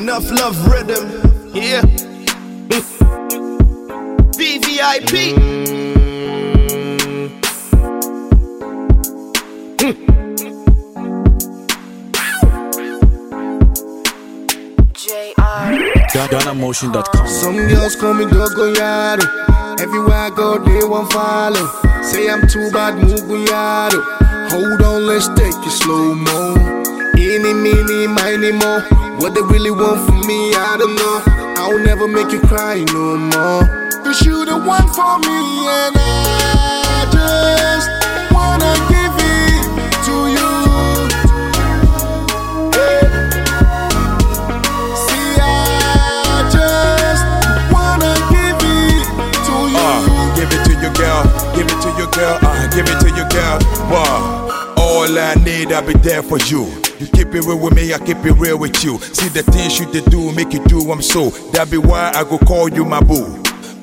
Enough love rhythm. Yeah. VVIP. GhanaMotion.com. Some girls call me Gogo Yaro. Everywhere I go, they won't follow. Say I'm too bad, Muguyaro. Hold on, let's take it slow mo. Any, mini, miny, mo. What they really want from me, I don't know. I'll never make you cry no more. Cause you the one for me, and I just wanna give it to you. Hey. See, I just wanna give it to you. Uh, give it to your girl, give it to your girl, uh, give it to your girl. Wow. All I need, I'll be there for you. You keep it real with me, I keep it real with you. See the things you did do, make you do, I'm so. That be why I go call you my boo.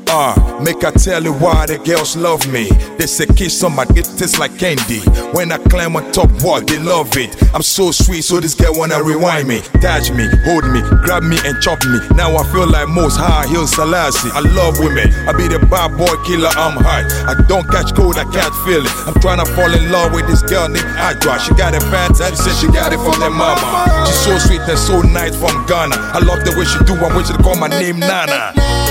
Uh, make I tell you why the girls love me. They say kiss on my dick tastes like candy. When I climb on top, what they love it. I'm so sweet, so this girl wanna rewind me, touch me, hold me, grab me and chop me. Now I feel like most high heel Selassie. I love women, I be the bad boy killer. I'm hot. I don't catch cold, I can't feel it. I'm trying to fall in love with this girl named Adra. She got a fantasy, said she got it from their mama. She's so sweet and so nice from Ghana. I love the way she do. I you to call my name Nana.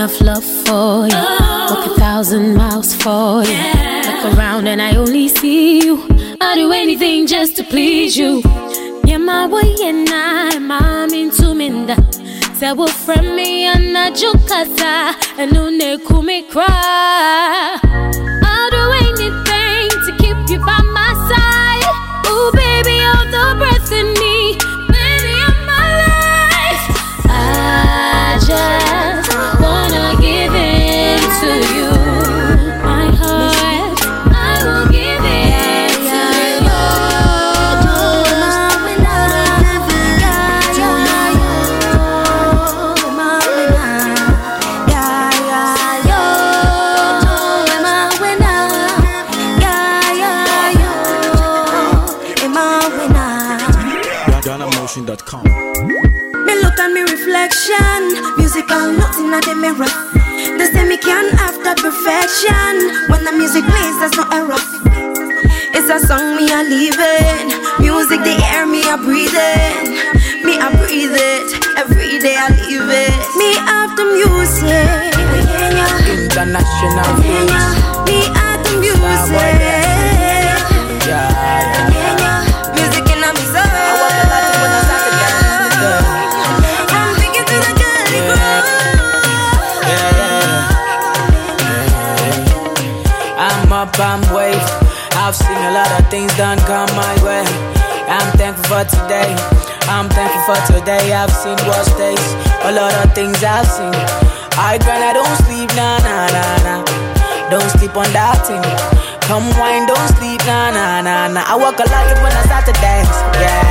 Enough love for you. Walk a thousand miles for you. Look around and I only see you. I'll do anything just to please you. Yeah, my way and I, I'm into minda. Well, friend me and I jukasa. And no ne kumi cry. I'll do anything to keep you by my side. Ooh, baby, you're the breath in me. Perfection. When the music plays, there's no error. It's a song me a leaving, music the air me a breathing. Me a breathe it, every day I leave it. Me have the music, International me have the music. Yeah, up, I'm wave. I've seen a lot of things done come my way. I'm thankful for today. I'm thankful for today. I've seen worse days. A lot of things I've seen. I grind, I don't sleep, nah, nah, nah, nah. Don't sleep on that thing. Come wine, don't sleep, nah, nah, nah, nah. I work a lot when I start to dance. Yeah,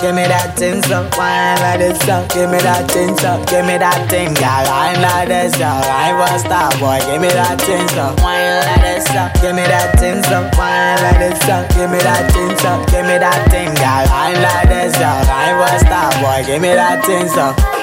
give me that thing so. Wine like this up, give me that so. Give me that thing, girl. Wine like this up, I was star boy. Give me that thing so. Wine like this up, give me that thing so. Wine like this up, give me that thing so. Give me that thing, girl. Wine like this up, I was star boy. Give me that so.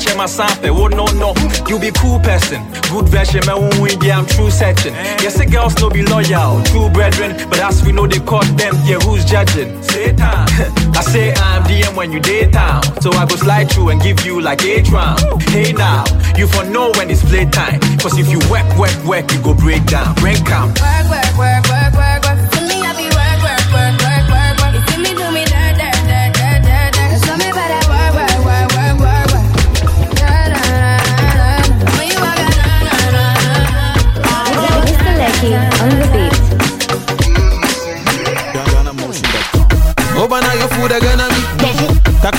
Ma chanche ma sampe wo oh no no. You be cool person, good version won win I'm true searching. Eh. Yes the girls no be loyal, true brethren, but as we know they caught them, yeah who's judging? Satan. I say I'm DM when you daytime, so I go slide through and give you like eight round. Hey now, you for know when it's playtime, cause if you work work work you go break down, break work, work, work, work, work.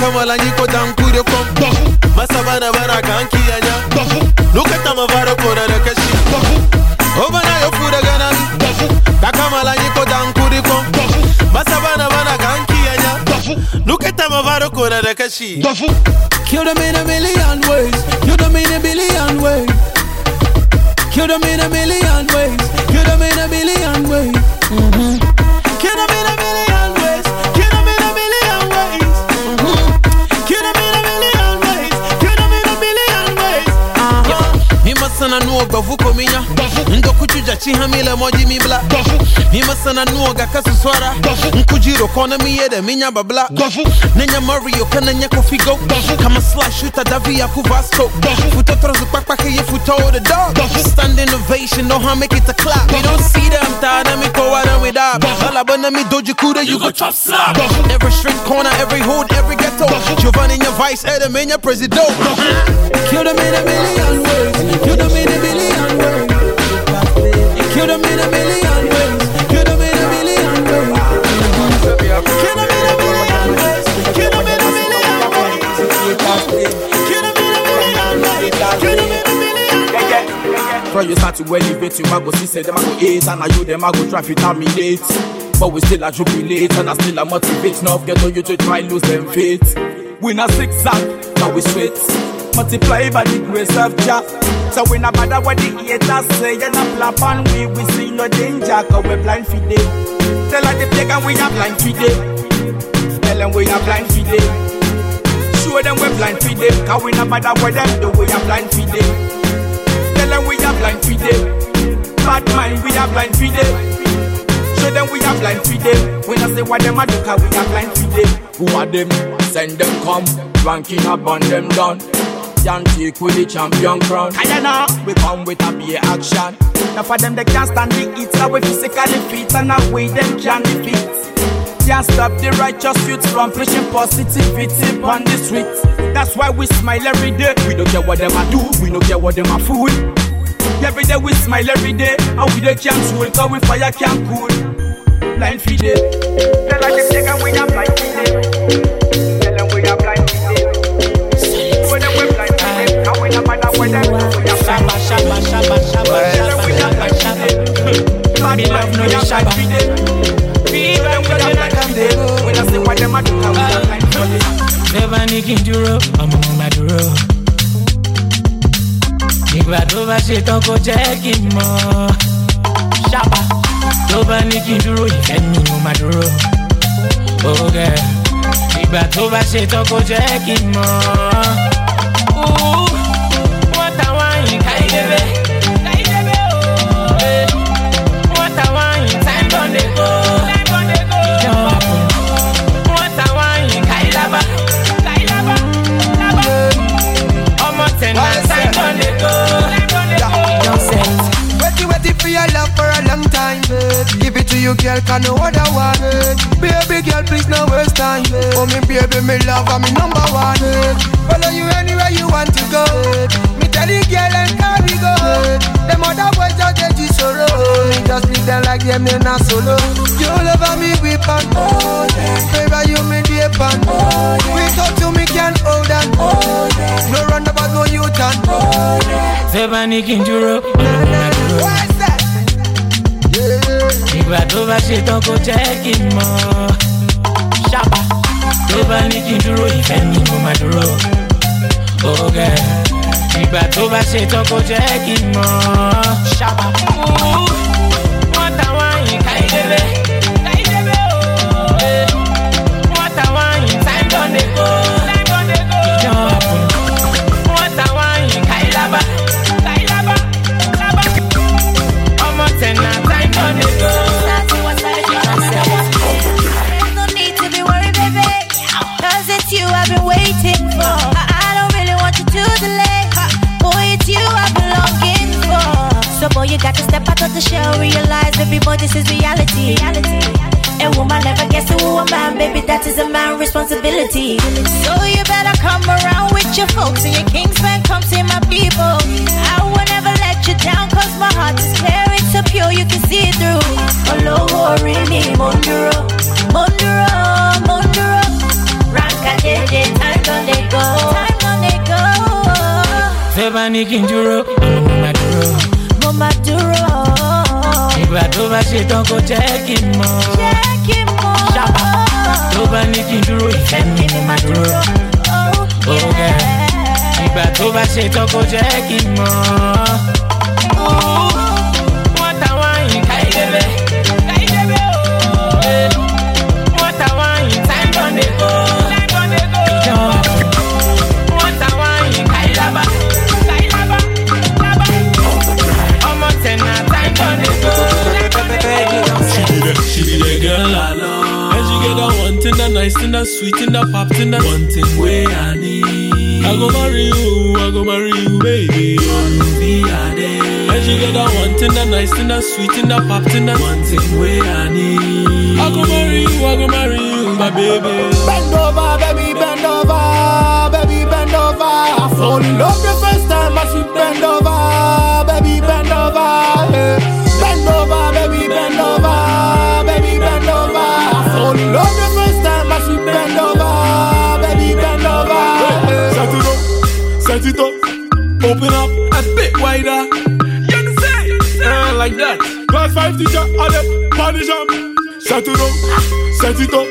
Takamala nyiko tankure kom Masabana bana kanki anya Lukata mavaro kona da Obana yo fuda gana mi Takamala nyiko tankure kom Masabana bana kanki anya Lukata mavaro kona da Kill them in a million ways. Kill them in a billion ways. Kill them in a million ways. Kill them in a billion ways. Mhm. Kill them in a million gbavu kominya. Ndo kuchuja chiha moji mibla. Mima sana nuo ga kasu swara. Nkujiro kona miyede minya babla. Nenya Mario kana nyako figo. Kama slash shooter davi ya kuvasto. Futo trozu kpakpa ye futo the dog Stand innovation know how make it a clap. We don't see them tada mi ko wada mi doji kuda you go chop slap. Every street corner every hood every ghetto. Giovanni your vice Adam in your president Kill them in a million ways. Kill them in a billion From you start to elevate, you might go see say them I go hate, and I you them I go try to terminate. But we still a jubilate, and I still a motivate. Now get on you to try lose them faith. We not zigzag, now we sweat. Multiply by the grace of Jah. So we not bother what the haters say, and a flap and we we see no danger, cause we blind for them. Tell her the pagan we are blind for them. Tell them we are blind for them. Show them we blind for them, cause we not bother what them do, we are blind for them. Them we are blind for them. Bad mind, we are blind for them. Show them we are blind for them. We not say what them a do, cause we are blind for them. Who are them? Send them come. Ranking up on them down. Can't take with the champion crown. I know we come with a beer action. Now for them they can't stand the heat, so we physically fit and we them can defeat. Can't stop the righteous youths from preaching positivity on the street. That's why we smile every day. We don't care what them a do, we don't care what them a fool. Every day we smile every day, and we they can't fool, cause we fire can't cool. Blind feed it. Ní dúró, ọmọ mo máa dúró. Ìgbà tó bá ṣe tán kó jẹ́ kí n mọ̀. Ṣápa tó bá ní kí n dúró, ìfẹ́ mi mo máa dúró. Ògẹ̀ ìgbà tó bá ṣe tán kó jẹ́ kí n mọ̀. Give it to you, girl, can no other one, baby. Girl, please no waste time. Oh, me baby, me love, I'm me number one. Follow you anywhere you want to go. Me tell you, girl, and carry go. Them other boys just get you sorrow. Me just leave them like them, they not solo. You love me, we pan. Oh, yeah. Baby, you me deep pan. Oh, yeah. We talk to me, can hold on. Oh, yeah. No run about no U-turn. Oh, yeah. Tẹ́ bá Ìgbà tó bá ṣe tán kó jẹ́ kí n mọ̀. Ṣàbà tó bá ní kí n dúró ìfẹ́ mi mo máa dúró. Ọ̀gá ìgbà tó bá ṣe tán kó jẹ́ kí n mọ̀. Ṣàbà. wọ́n káyédébé. Káyédébé ooo wọ́n táwọn àyìn time you got to step out of the shell. Realize, this is reality. reality. A woman never gets to a man, baby, that is a man responsibility. So, you better come around with your folks and your kingsmen. Come see my people. I will never let you down, cause my heart is clear. It's so pure, you can see it through. Olówó orí mi, Monduro, Monduro, Monduro. Ranka jeje, time don dey go, time don dey go. bá ní kí n dúró. Mo máa dúró, ìgbà tó bá ṣe tán kó jẹ́ kí n mọ̀. jẹ́ kí n mọ̀. ṣàbà tó bá ní kí n dúró ìfẹ́ mi mo máa dúró. ọ̀gá ìgbà tó bá ṣe tán kó jẹ́ kí n mọ̀. Nice thing, that sweet thing, that pop thing, that one thing way I need. I go marry you, I go marry you, baby. On be a day. And she get that one thing, that nice thing, that sweet thing, that pop thing, that one thing way I need. I go marry you, I go marry you, my baby. Bend over, baby, bend over, baby, bend over. I fall in love set it up, open up a bit wider. You can say, uh, like that. Class five teacher, all them body jump. Set it up, set it up,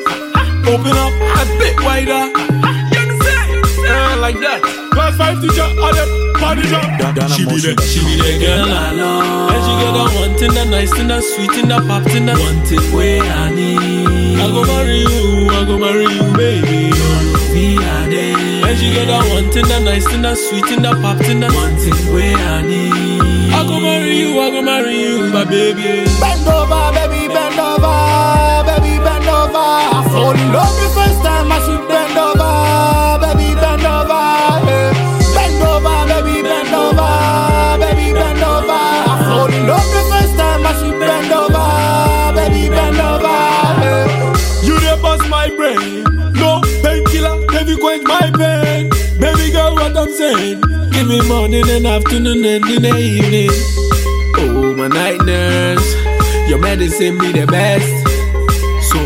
open up a bit wider. You can say, uh, like that. Class five teacher, all them body jump. She be the, she be the girl I love. And she get that one thing, that nice thing, that sweet thing, that pop thing, that one thing way I need. I go marry you, I go marry you, baby. Be a day. And she get that one thing, that nice thing, that sweet thing, that pop thing, that one thing way I need. I go marry you, I go marry you, my baby. Bend over, baby, bend over, baby, bend over. I fall in love the first time I see bend over, baby, bend over. Bend over, baby, bend over, baby, bend over. I fall in love the first time I see bend over, baby, bend over. You dey bust my brain. No painkiller, heavy quench my me morning and afternoon and in the evening. Oh, my night nurse. Your medicine be the best. So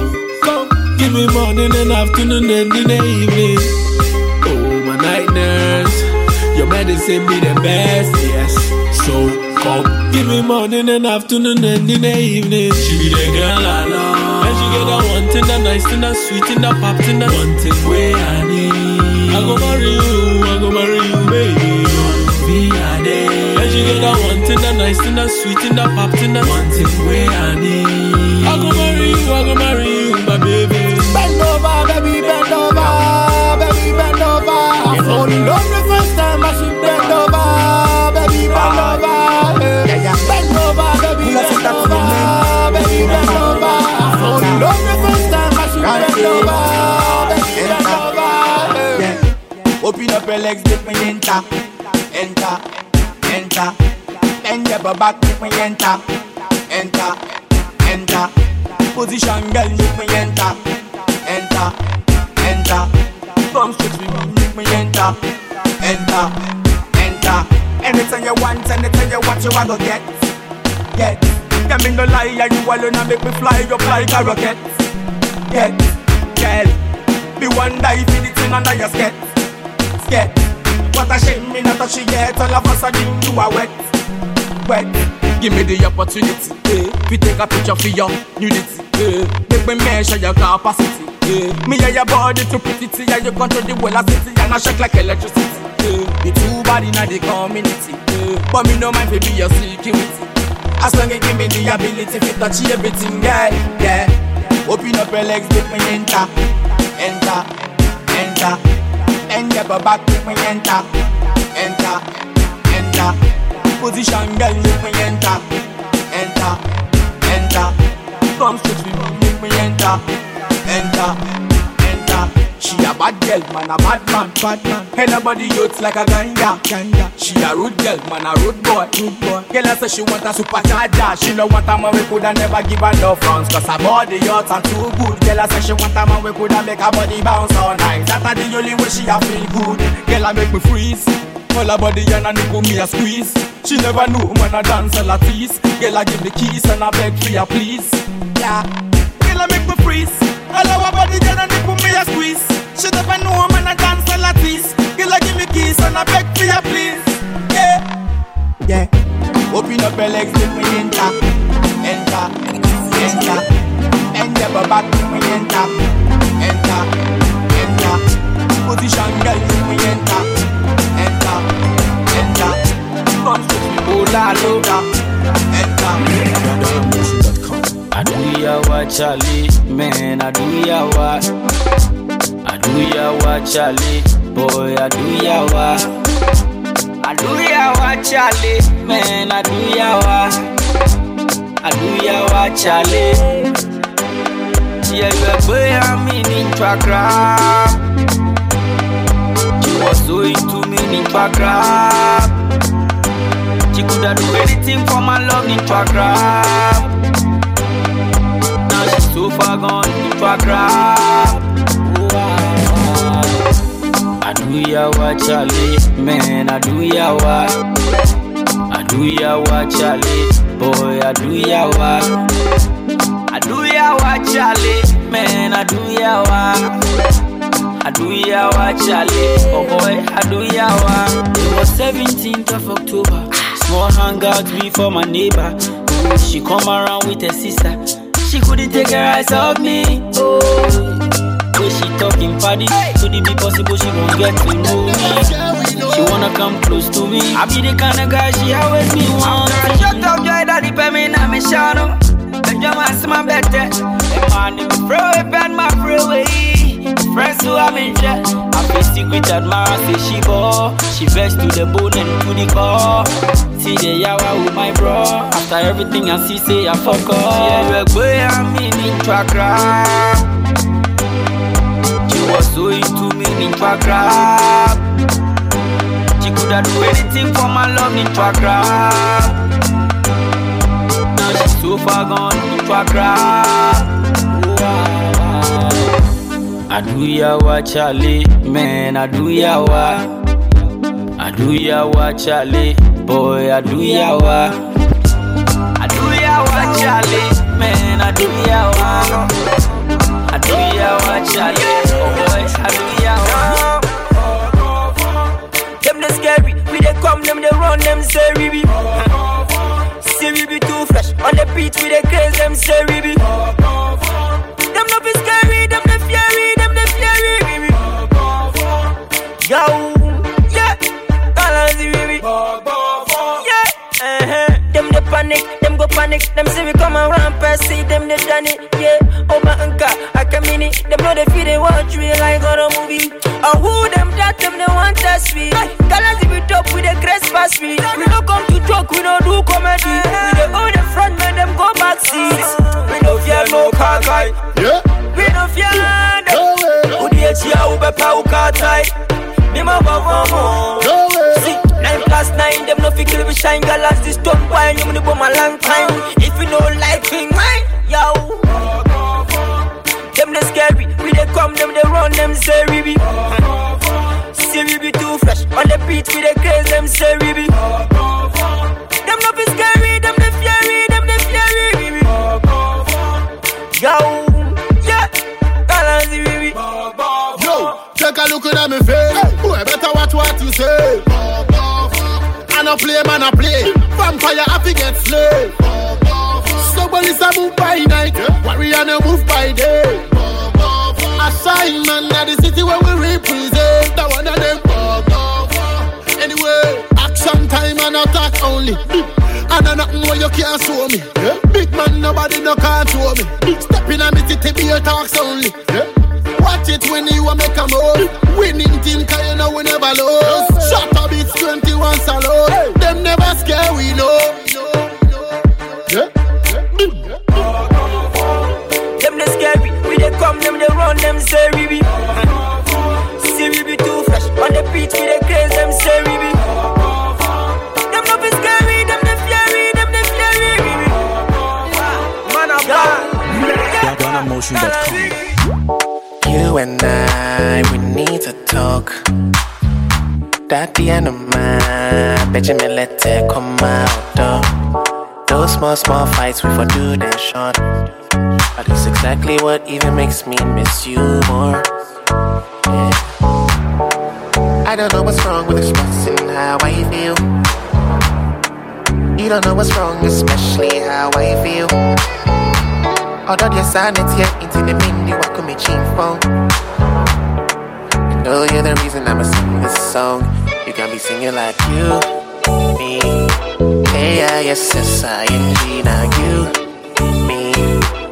come, give me morning and afternoon and in the evening. Oh, my night nurse. Your medicine be the best, yes. So come, give me morning and afternoon and in the evening. She be the girl I love. And she get that one thing, that nice thing, that sweet thing, that pop thing, that one thing way I need. I go marry you, I go marry she get that one thing, that nice thing, that sweet thing, that pop thing, that one thing I need. I go marry you, I go marry you, my baby. Bend over, baby, bend over, baby, bend over. I fall in love the first time I bend over, baby, bend over. Bend over, baby, bend over, baby, bend over. In the bend over, baby, bend over. Open up your legs, dip me enter, Your back, make me enter, enter, enter. Position, girl, make me enter, enter, enter. Come straight with me, make me enter, enter, enter. Anything you want, anything you want, you want to get, get. Them me no lie, and you alone and make me fly up like a rocket, get, girl. Me one die for the thing under your skirt, skirt. What a shame me not touch it yet. All of a sudden you are wet, wet. Give me the opportunity. Eh. We take a picture for your nudity. Eh. Make me measure your capacity. Eh. Me and your body too pretty. And you control the whole of. And I shake like electricity. Eh. The two body in the community. Eh. But me no mind to be your security. As long as you give me the ability to touch everything, yeah, yeah. Open up your legs, make me enter, enter, enter. Bend your back, make me enter, enter, enter. Position, girl, make me enter, enter, enter. Come straight with me, make me enter, enter, enter. She a bad girl, man, a bad man, bad man. Hey, nobody youths like a ganja, ganja. She a rude girl, man, a rude boy, rude boy. Girl, I say she want a supercharger. She no want a man we coulda never give her no fronts, cause her body hot and too good. Girl, I say she want a man we coulda make her body bounce all night. That a the only way she a feel good. Girl, I make me freeze. All her body and a nipple me a squeeze. She never knew man a dance a tease. Girl, I give the keys and I beg for ya please. Yeah. Girl, I make me freeze. All over body and a nipple me a squeeze. She never know man a dance a tease. Girl, I give me keys and I beg for ya please. Yeah. Yeah. Open up your legs, make me enter, enter, enter. Bend your back, make me enter, enter, enter. Position, girl, make me enter, enter, enter. Come straight to me, oh la enter, Aduyawa Charlie, man, Aduyawa. Aduyawa Charlie, boy, Aduyawa. Aduyawa Charlie, man, Aduyawa. Aduyawa Charlie. Yeah, you a boy, I'm in Instagram. She was so into me in Instagram. She coulda do anything for my love in Instagram. Now she's so far gone into a grab. I do yawa Charlie, man, I do yawa. I do yawa Charlie, boy, I do yawa. I do yawa Charlie, man, I do yawa. I do yawa Charlie, oh boy, I do yawa. It was 17th of October, small hangout before my neighbor. She come around with her sister. She couldn't take her eyes off me. Oh, way she talking paddy. Could it be possible she won't get to know me? She wanna come close to me. I be the kind of guy she always be want. Shut up, joy, daddy, pay me now, me out. The drama is my better. The man, throw it eh? and my freeway. Friends who I'm in jet. I feel secret admirer, say she ball. She vexed to the bone and to the core. See the yawa with my bro. After everything I see, say I fuck up. Yeah, you a boy, I'm in into a crap. She was so into me into a crap. She coulda do anything for my love into a crap. Now she's so far gone into a crap. I do yawa Charlie, man, I do yawa. I do yawa Charlie, boy, I do yawa. I do yawa Charlie, man, I do yawa. I do yawa Charlie, oh boy, I do yawa. Them the scary, we they come, them they run, them say we be. See we be too fresh, on the beat we they craze, them say we be. For do them short. But it's exactly what even makes me miss you more. Yeah. I don't know what's wrong with expressing how I feel. You don't know what's wrong, especially how I feel. Although the sanity into the mindi wako me phone. I know you're the reason I'ma sing this song. You got me singing like you, me. Hey, yeah, yes, yes, I N-G, now you, me.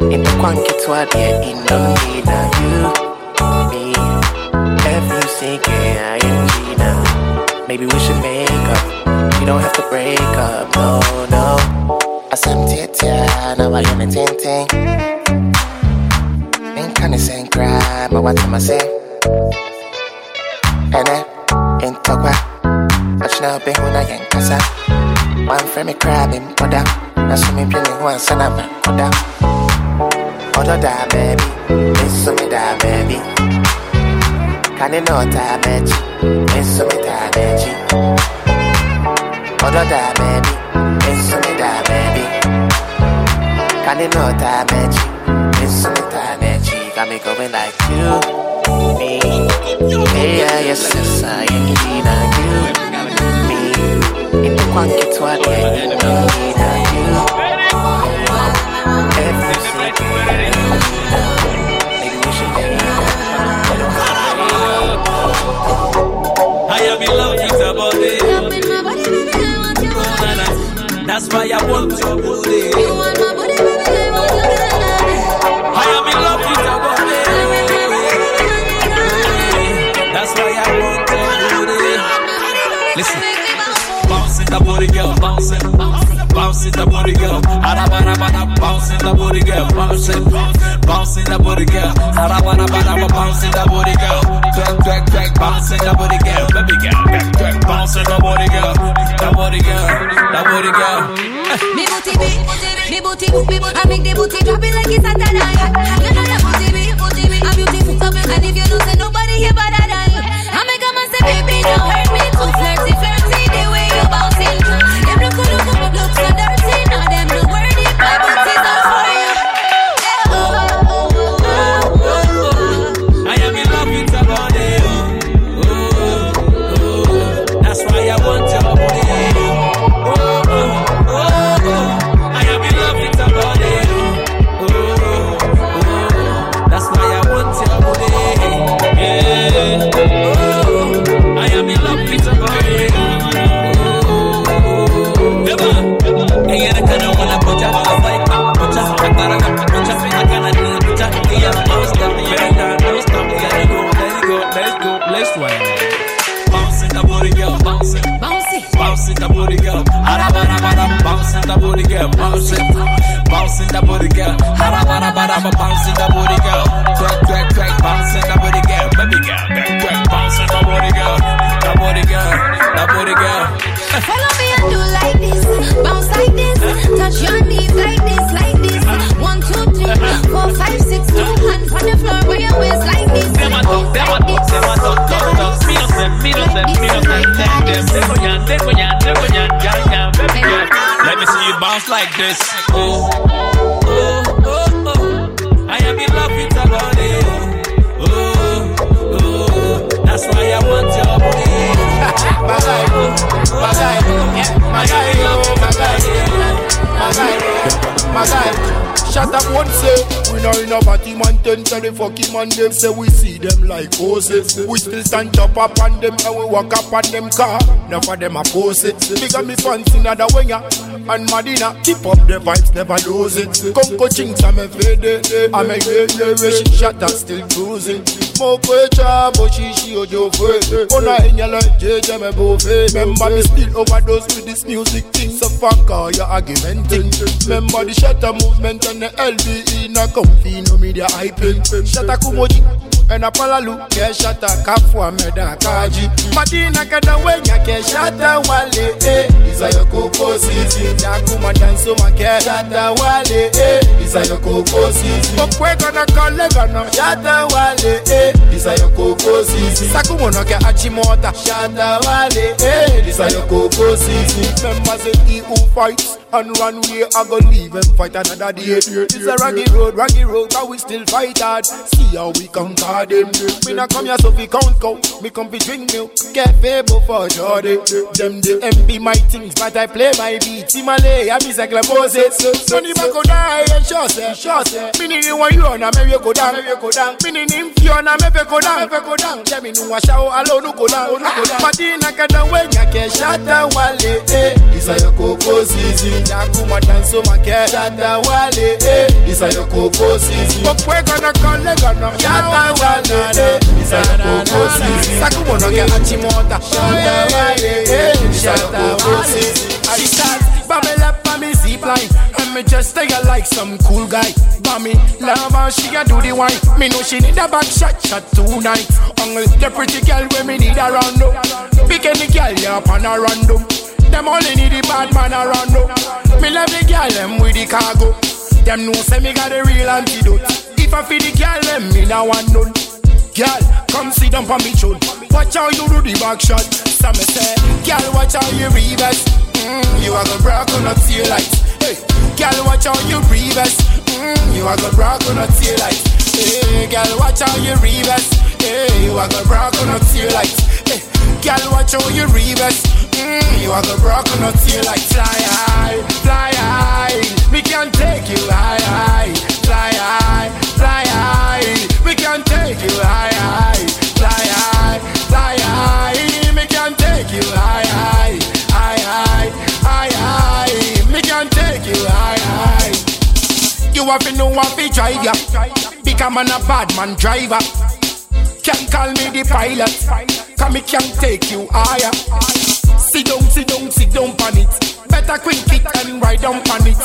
In the quanky twat, yeah, in the me, now you, me. F-U-C-K-I-N-G, now. Maybe we should make up. We don't have to break up, no, no. I said, tia, now I am a ting ting. Ain't kinda saying cry, my what am I saying? And then, talk about. But you know, be when I ain't casa. One for me crabbing, put up. That's me feeling one son of a put up. Other da baby, miss me da baby. Can you know that baby? Miss me da baby. Other da baby, miss me da baby. Can you know that baby? Miss me da baby. Got me going like you, me. Yeah, yes, yes, I am you, you. I am in love with your body. Oh, na, na. That's why I want your booty. I am in love with your body. That's why I want your booty. Listen. Booty girl, bouncing. Bouncing the booty girl, harabara bara, bouncing the booty girl, bouncing, bouncing the booty girl, harabara bara, bouncing the booty girl, twerk twerk twerk, bouncing the booty girl, baby girl, twerk twerk, bouncing the booty girl, the booty girl, the booty girl. Me booty big, me booty, me booty, I make the booty drop it like it's a tonight. You know that booty big, booty big, I'm beautiful, and if you know say nobody here but I. I make a man say, baby, don't hurt me, too flirty, flirty, the way you bouncing. Fucking man them say we see them like horses. We still stand up on them and we walk up on them car. Of them a pose it. Bigger me fancy another winger. And Madina keep up the vibes, never lose it. Come coaching some me fade I'm a great wish shot that still cruising. Mo kwecha bo shishi ojo fwe. Ona enyala jeje me bo fe. Remember me still overdose with this music thing. So fuck all your argumenting. Remember the Shatta Movement and the LBE na comfy no media hyping. Shatta kumoji. And a palalu ke shata kafu ameda kaji. Madina kada wenya ke Shatta Wale eh. Isa yo koko sisi. Yakuma danso make Shatta Wale eh. Isa yo koko sisi. Okwe gana kale gana Shatta Wale eh. Isa yo koko sisi. Sakumo no ke achimota Shatta Wale eh. Isa yo koko sisi. Remember say he who fights and run away I go leave and fight another day. It's a rocky road, rocky road but we still fight hard. See how we conquer them. Me not come here so fi count cow Me come fi drink milk. Cafe before Jordan. Them the MP my things But I play my beats Himalay I miss a Moses. Sonny go die and sure say Sure say Me need you one you on me we go down. We go down. Me need him Fiona me we go down. We go down. Yeah me know a show alone go down. Go down ah, Madina kada wenya ke Shatta Wale eh. Isa yo koko zizi Yakuma danso make Shatta Wale eh Isa yo koko zizi Okwe gana kale gana Shatta Wale eh Isa yo koko zizi Sakumo no ke achimota Shatta Wale eh Isa yo koko zizi She starts bubble up on me zip line. And me just stay like some cool guy. Bammy, love her, she a do the wine. Me know she need a back shot, shot tonight. Only the pretty girl when me need around no Pick any girl, yeah, up on a random Them only need the bad man around no. Me love the girl, them with the cargo. Them know say me got the real antidote. If I feel the girl, them me now want none. Girl, come sit down for me chun Watch how you do the back shot. Some me say, girl, watch how you reverse. Mm, You are gonna break on a tail light. Hey, girl, watch how you reverse. Mm, You are gonna break on a tail light. Hey, girl, watch how you reverse. Hey, you are gonna break on a tail light. Hey, girl, watch how you reverse mm, You are break on a tail light Fly high, fly high. We can take you high, high Fly high, fly high. We can take you high, high Fly high, fly high. We can take you high, high High, high, high, high. Me can take you high, high. You have to know what to drive ya. Become a bad man driver. Can't call me the pilot. Cause me can take you higher Sit down, sit down, sit down on it Better quick it and ride down on it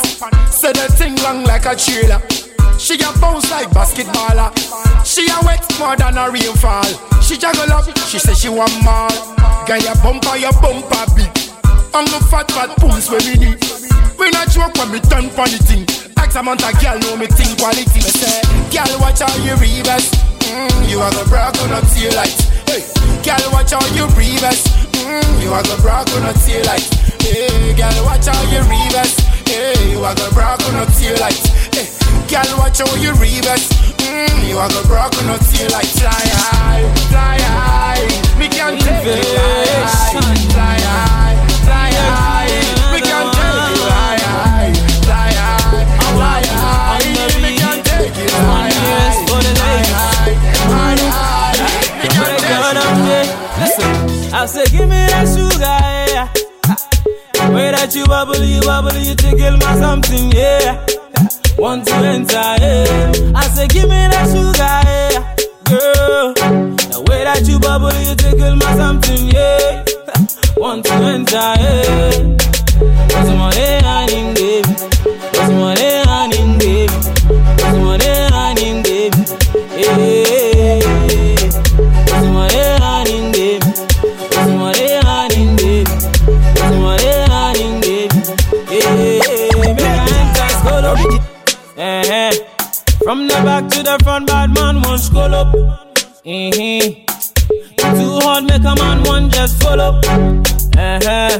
Say the thing long like a trailer she a bounce like basketballer. She a wet more than a rainfall. She juggle up, she say she want more. Girl, your bumper, your bumper big. On the fat, fat pumps where we need. We not joke when me turn the thing. X amount of girl know me think quality. Me say, girl, watch how you reverse. Mm, you are the brag on a tail light. Hey, girl, watch how you reverse. Mm, you are the brag on a tail light. Hey, girl, watch how you reverse. Hey, you are the brag on a tail light. Hey, girl, watch how you reverse. Mm, you are the brag on a tail light. Fly Way that you tickle my something, yeah. Want to enter, yeah. I say, give me that sugar, yeah. Girl, the way that you bubble, you tickle my something, yeah. Want to enter, yeah. What's my name, honey, baby? What's back to the front, bad man one scroll up. Mm-hmm. Too hard, make a man one just full up. Uh-huh.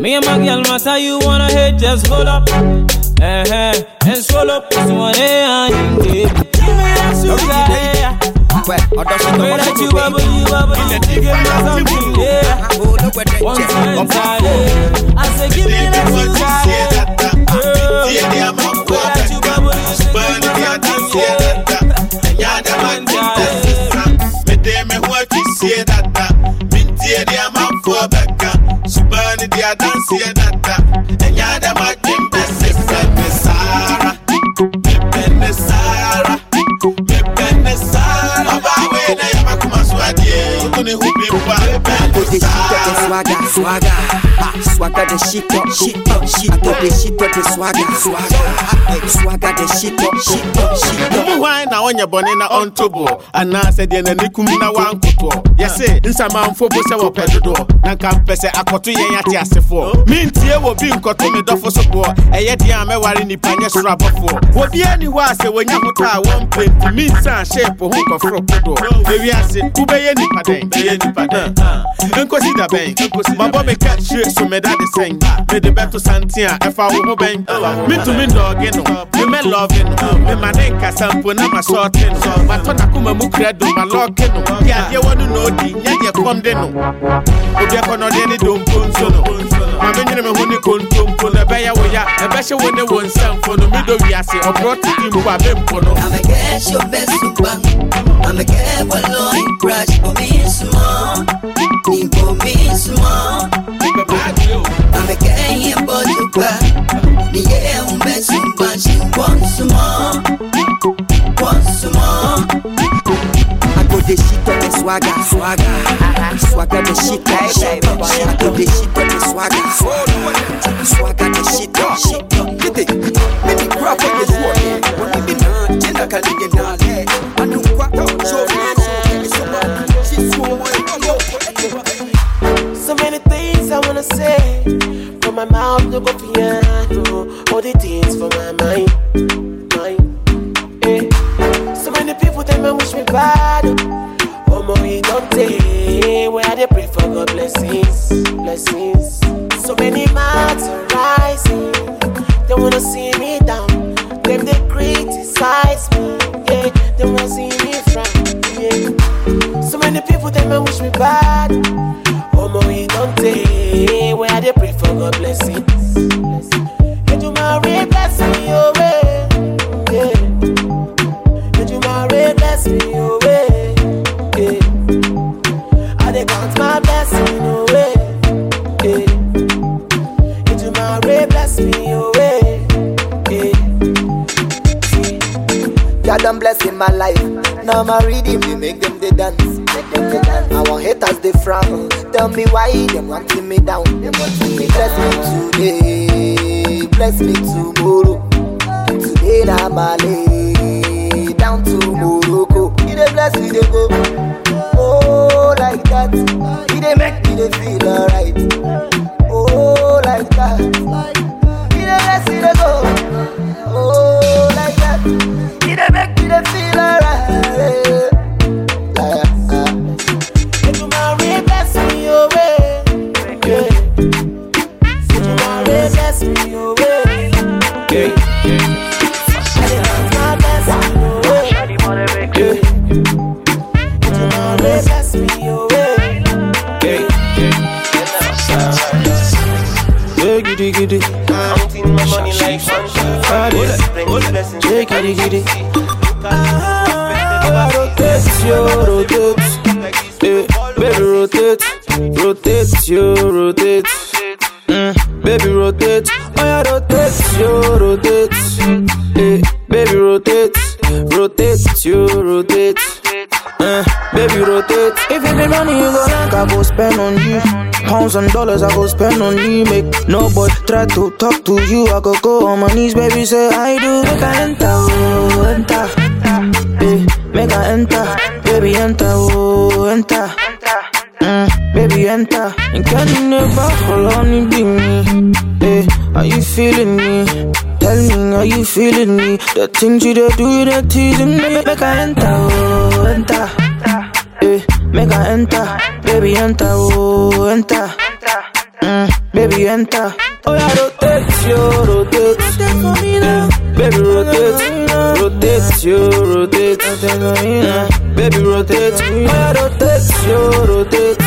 Me and my girl matter, you wanna hit, just hold up. Uh-huh. And scroll up, this one, hey, honey, baby. Give me that sugar, yeah. Way that you bubble, you bubble, you give me something, yeah. One time, yeah. I say, give me that sugar, yeah. Way that you bubble, you give me something, sie dada ɛnyɛ adamante ntɛsesa mede me ho akyi sie dada mentie de de ɛnyɛ adamante ntɛsesa adeɛ woto ne ho bi mpa mepɛ ne saara swagger, swagger, ha, swagger the shit up, shit up, shit up, the shit up, the swagger, swagger, swagger the shit up, shit up, shit up. Mu hwan na ɔnyɛ bɔne na ɔnto boɔ anaasɛ deɛ n'ani kum na wankotoɔ yɛse nsamanfo bo sɛ wɔpɛ dodoɔ na nka mpɛ sɛ akɔto yɛn ate asefoɔ mentie wɔ bi nkɔto me dɔfo so boɔ ɛyɛ deɛ a mɛware nnipa nyɛ soro abɔfoɔ wɔbiaa ni hɔ a sɛ wɔnya ho ta a wɔmpenti mensa shape ho nkɔforo kodoɔ ewiase wobɛyɛ nipa dɛn bɛyɛ nipa mede bɛto sante a ɛfa wo ho bɛn mentumi ndɔɔge no memɛlɔve no mema ne nkasa mpo na masɔɔte no matɔ nakoma mu krado malɔɔke no yɛ adeɛ wɔ no na ɔdi nyɛ deɛ kɔm de no obi akɔnɔdeɛ ne dompo nso no ma menwene me ho ne kontompo no ɛbɛyɛ wo ya ɛbɛhyɛ wo ne wo nsamfo no medɔ wiase ɔborɔ tete mpo a mempo no. Guess your best super. I'm a get line crash for me. Need for me small. I'm a get here but you back. The yeah, um best super. She wants some more. Some more. I the shit up, the swagger, swagger, swagger the shit up, shit up, up, I go the shit up, the swagger, swagger, swagger the shit up, shit up. Get it, make me grab on the swag. When we be done, Jenna can get down I wanna say. From my mouth to go piano. All the things for my mind. mind. Eh. So many people they may wish me bad. Oh, my, don't take. Where they pray for God blessings. Blessings. So many mouths are rising. They wanna see me down. Them they criticize me. Yeah. They wanna see me frown. Yeah. So many people they may wish me bad. Oh, my, don't take. Where they pray for God blessings. You bless me you bless me count my blessing you bless me. God my life. Now my reading me make them they dance. They. I want haters they frown. Tell me why them wanting me down. Me bless me today, bless me tomorrow. Today na lay down to Morocco. He dey bless me they go. Oh like that. He dey make me they feel alright. Oh like that. He dey bless me they go. Oh like that. He dey make me dey feel alright. Let you marry, bless me away. Yeah, giddy giddy. Counting my money like sunshine. Yeah, giddy giddy. Rotate, yo, rotate. Yeah, baby, rotate. Rotate, yo, rotate. Rotate. Uh, baby, rotate. If you be money, you go like I go spend on you. Pounds and dollars, I go spend on you. Make nobody try to talk to you. I go go on my knees, baby, say I do. Make I enter, oh, enter. Eh, make I enter, baby, enter, oh, enter. Baby, enter. And can you never on to me? Eh, are you feeling me? Tell me, are you feeling me? The things you do, you the teasing me. Make I enter, oh, enter. Eh, make I enter, baby, enter, oh, enter. Mm, baby, enter. Oh, yeah, rotate, yo, rotate. Mm, baby, rotate. Rotate, yo, rotate. Baby, rotate. Yeah, rotate, yo, rotate.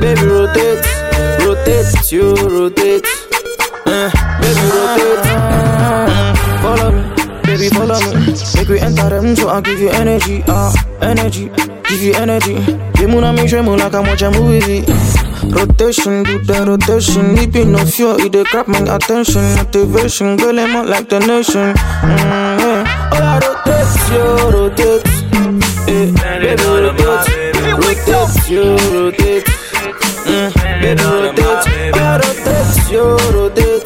Baby, rotate. Rotate, yo, rotate. Mm, baby, rotate. Follow me, baby, follow me. make we enter them, so I give you energy, ah, energy, give you energy. You moon me shame like I'm watching a movie. Rotation, do the rotation. Deep in no fear, it dey grab my attention. Motivation, girl, I'm out like the nation. Mm, yeah. Oh, I rotate, you rotate. Eh, baby, rotate. Rotate, you rotate. Mm, baby, rotate. Oh, I rotate, you rotate.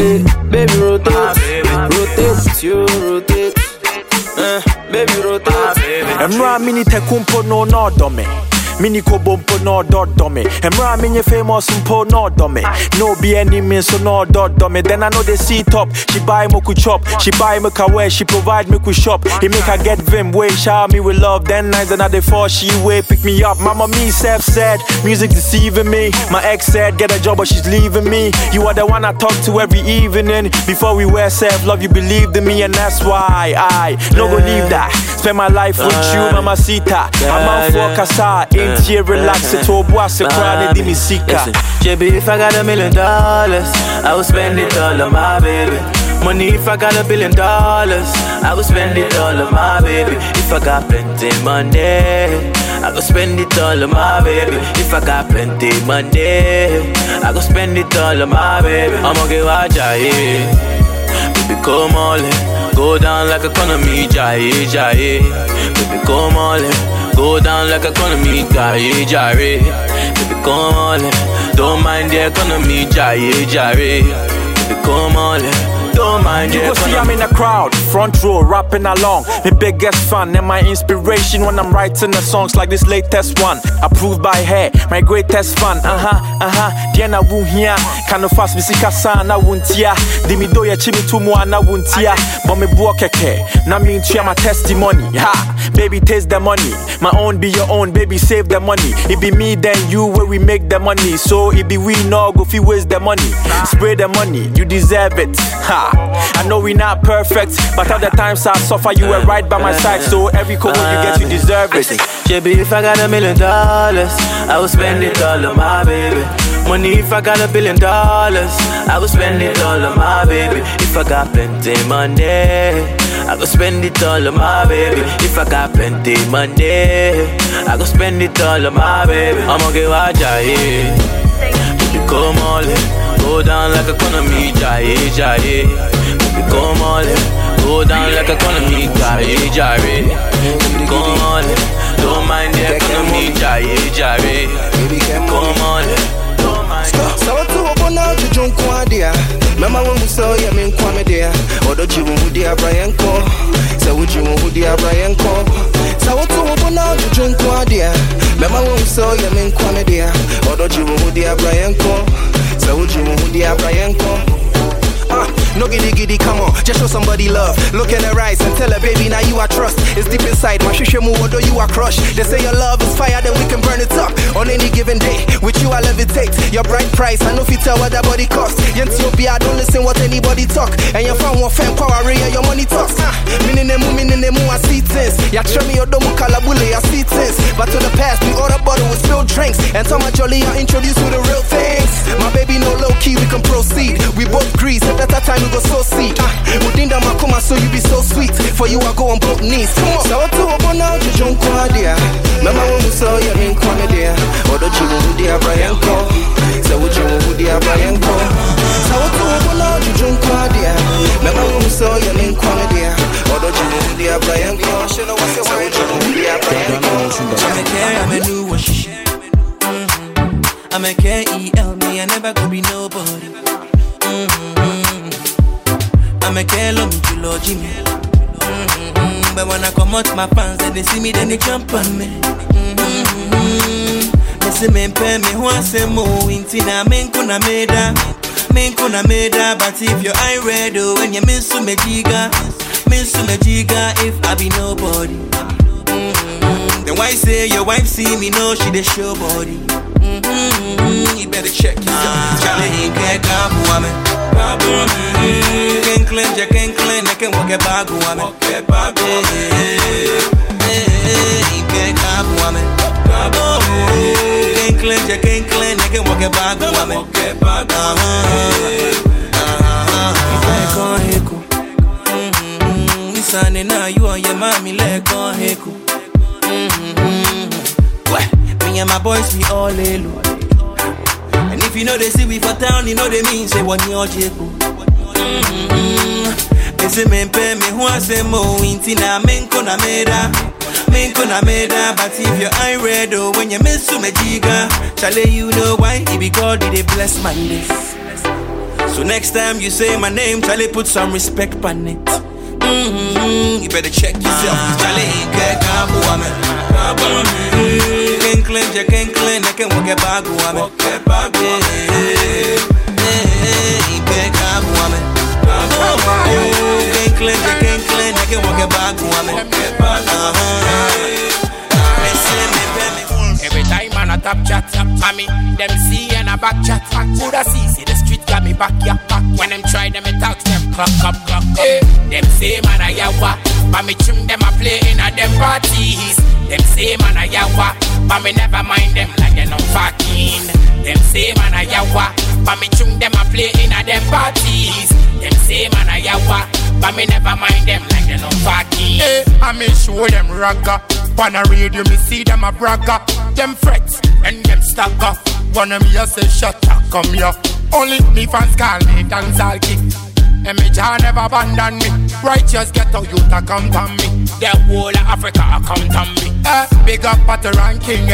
Eh, baby, rotate. Rotate, you rotate. Eh, baby, rotate. Emra mini tekumpo no no dome. Mini kobo mpo no dot dome. Emra mini famous mpo no dome. No be any mean so no dot dome. Then I know they see top. She buy me ku chop. She buy me ka wear. She provide me ku shop. He make her get vim. Way shower me with love. Then nights and they fall. She way pick me up. Mama me self said. Music deceiving me. My ex said get a job but she's leaving me. You are the one I talk to every evening. Before we were self love you believed in me and that's why I no go leave that. Spend my life with you, Mama Sita. I'm out for Kasa. Ain't here relax it to boss a crown in Sika. JB, if I got a million dollars, I will spend it all on my baby. Money, if I got a billion dollars, I will spend it all on my baby. If I got plenty money, I go spend it all on my baby. If I got plenty money, I go spend it all on my baby. I'ma get watch Baby, come on, go down like economy, jaye, jaye. Baby, come on, in. Go down like economy, jaye, jaye. Baby, come on, eh. don't mind the economy, jaye, jaye. Baby, come on, in. Don't mind You the go see. I'm in the crowd, front row, rapping along. My biggest fan and my inspiration when I'm writing the songs like this latest one. Approved by her, my greatest fan. Uh huh, uh huh. Diana. Kind of fast, Missika sana wuntia. Dimi do ya chimi tumu ana wuntia. But me buo keke. Na me into my testimony. Ha, baby, taste the money. My own be your own, baby, save the money. It be me, then you, where we make the money. So it be we, no, go fi waste the money. Spray the money, you deserve it. Ha, I know we not perfect, but other times I suffer, you were right by my uh, side. So every cover you get, you uh, deserve it. JB, if I got a million dollars, I will spend it all on my baby. Money, if I got a billion dollars, I will spend it all on my baby. If I got plenty money, I go spend it all on my baby. If I got plenty money, I go spend it all on my baby. I'ma get what jaye. Come on, go down like economy, jaye, jaye. Baby, come on, go down like economy, jaye, jaye. Baby, come on, don't mind the economy, jaye, jaye. Baby, come mind. sɛ woto wo bo na wodwodwo nko adeɛ a mɛma wohu sɛ woyɛ me nkwa me deɛ ɔdɔgye wo ho di abra yɛnkɔ sɛ wogye wo ho di abra sɛ woto wo bo na wodwodwo nko adeɛ mɛma wohu sɛ me nkwa me deɛ ɔdɔgye wo ho di abra sɛ abra yɛnkɔ Uh, no giddy giddy, come on, just show somebody love. Look in her eyes and tell her, baby, now you are trust. It's deep inside, my shisha although you are crushed. They say your love is fire, then we can burn it up on any given day. With you, I levitate. Your bright price, I know if you tell what that body cost. Ethiopia, I don't listen what anybody talk. And your fan one fan power, yeah, your money talks. Uh, minimum, minimum, I see things. Ya show me kalabule, I see things. But to the past, we order bottle with spilled drinks. And my jolly, I introduce you to the real that time we go so see. Uh, within the makuma, so you be so sweet. For you, I go on both knees. Come on. So to open out your junk idea. Mama won't so you mean come there. Or don't you want to dear Brian call? So would you want to dear Brian call? So to open out your junk idea. Mama won't so you mean come there. Or don't you want to dear Brian call? So would you want to dear Brian call? I'm a care, I'm a new one. Mm-hmm. I'm a K E L me, I never gonna be nobody. I'm a care, love me, you love Jimmy. Mm-hmm. But when I come out my pants they see me, then they jump on me. Mm-hmm. They say, me pay me, I say more, inti na men kuna meda. Men kuna meda, but if your eye red, oh, when you miss me jiga, miss me jiga, if I be nobody. Mm-hmm. Then why say your wife see me, no, she the show body. Mm-hmm. You better check yourself. Charlie, he can't come woman. Can clean, you can clean, I can walk a bag woman. He can't come woman. Can clean, you can clean, I can walk a bag woman. Uh-huh. Uh-huh. If I call Heko, mm-hmm. Sunday now you on your mommy leg on heku. Mm-hmm. Me and my boys we all alone. And if you know they see we for town, you know they mean say one year. Mm-hmm. They say me pay me who I say mo inti na menko na meda. Menko na meda, but if your eye red oh when you miss me jiga, Charlie you know why? It be God did they bless my list. So next time you say my name, Charlie put some respect on it. Mm-hmm. You better check yourself. Charlie, get kabu ame. Kabu ame. Can clean, you can clean, I can walk a bag ame. Walk a bag ame. Get kabu ame. Kabu ame. Can clean, you can clean, I can walk a bag ame. Get a top chat, I me them see and a back chat. Coulda see, see the street got me back ya. Back when them try them, it talk them clock clock up. Hey, eh, them say man a yawa, but me tune them a play in a them parties. Them say man a yawa, but me never mind them like they no fucking. Them say man a yawa, but me tune them a play in a them parties. Them say man a yawa, but me never mind them like they no fucking. Hey, I me show them ragga. On a radio, me see them a bragga. Them frets and them stagger. One of me a say shut up, come here. Only me fans call me dance all kick. And me jah never abandon me. Righteous get a youth a come to me. The whole of Africa a come to me. Eh, big up Potter and King.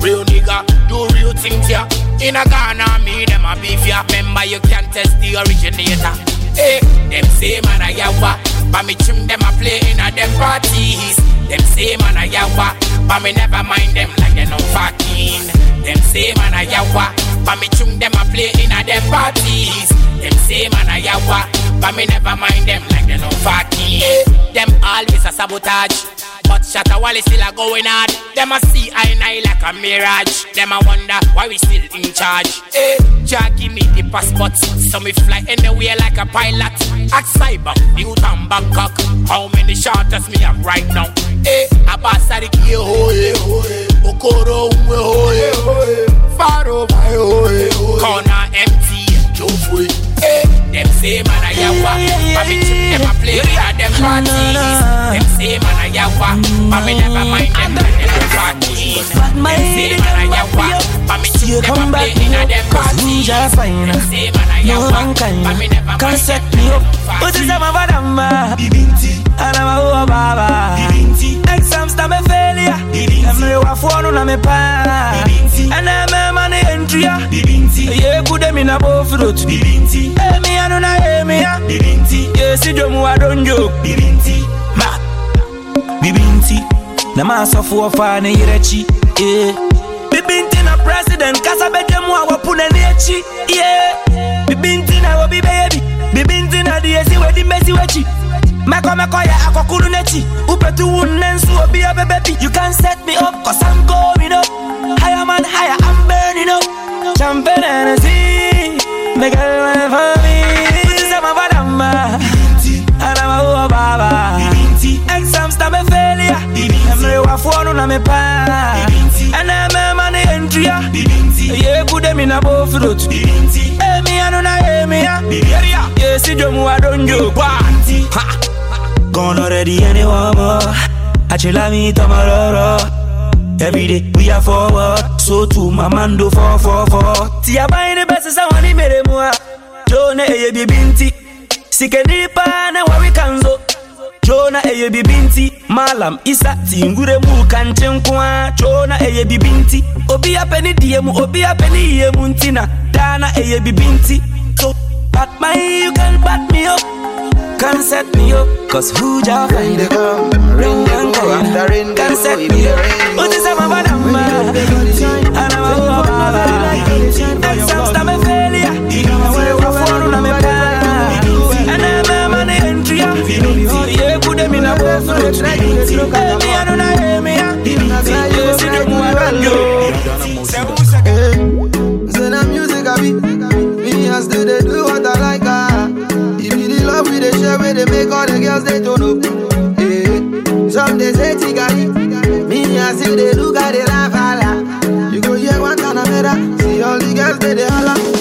Real nigga, do real things ya. In a Ghana, me them a beef ya. Remember you can't test the originator. Hey, them say man a yawa, but me tune them a play in a them parties. Them say man a yawa, but me never mind them like they no fucking. Them say man a yawa, but me tune them a play in a them parties. Them say man a yawa, but me never mind them like they no fucking. Hey, them always a sabotage. But Shatta Wale still a going hard. Them a see I and I like a mirage. Them a wonder why we still in charge. Hey, Jah give me the passport, so me fly anywhere like a pilot. At Cyber, Newton, Bangkok. How many charters me have right now? Eh, hey, Abasa the key, oh yeah, oh yeah. Okoro, oh yeah, oh yeah. Far over, oh yeah. Corner empty, Joe free. Hey, them say man a yawa, but me chip them a play at them parties. Them say man a yawa, but me never mind them like them a party. Them say man a yawa, but me chip them a play at them parties. Them say man a yawa, mankind never can mind set them me like up. them a What is party. that, my badamba? And I'm a oh baba. Exams to me failure. I'm a wafuano na me pa. And I'm a money entry. Yeah, good them in a both fruit. Hey, me I don't hey, me ya. Yeah, see them who I don't joke. Ma. Bibinti. Na masofu wafane irechi. Yeah. Bibinti na president. Kasa beje mwa wapune nechi. Yeah. Bibinti na wabi baby. Bibinti na diesi wedi mesi wechi. Meko meko ya akokulu nechi. Upetu unensu obi ya baby. You can set me up cause I'm going up. Higher man higher, I'm burning up. Champion Hennessy. Make a run for me. Is my badamba. And I'm a oh baba. Exams to me failure. I'm a wafuano na me pa. And I'm a money entry. Yeah, good them in a both fruit. Hey, me know, hey, me ya. Yeah, see I don't. Gone already anyone more. I chill me tomorrow. Every day we are forward. So my man do four four four. See, I buy the best is I want to make more. Jona eye bibinti. Sikenipa na wari kanzo. Jona eye bibinti. Malam isa tingure mu kanchen kwa. Jona eye bibinti. Obi apeni diemu, obi apeni yemu ntina. Dana eye bibinti. So, bat my you can bat me up. Can set me up. Cause who ja find the come? Ring and go. Can set me up. What is a mama number? They make all the girls they turn up eh. Some they say tigari. Me and still they look at they laugh You go hear one kind of mera See all the girls they they holla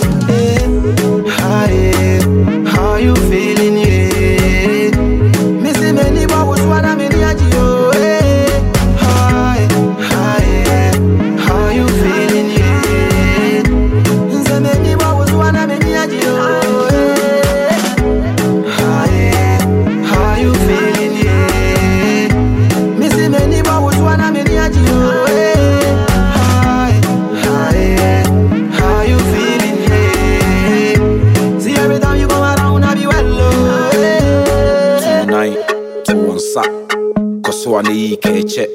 na ike eche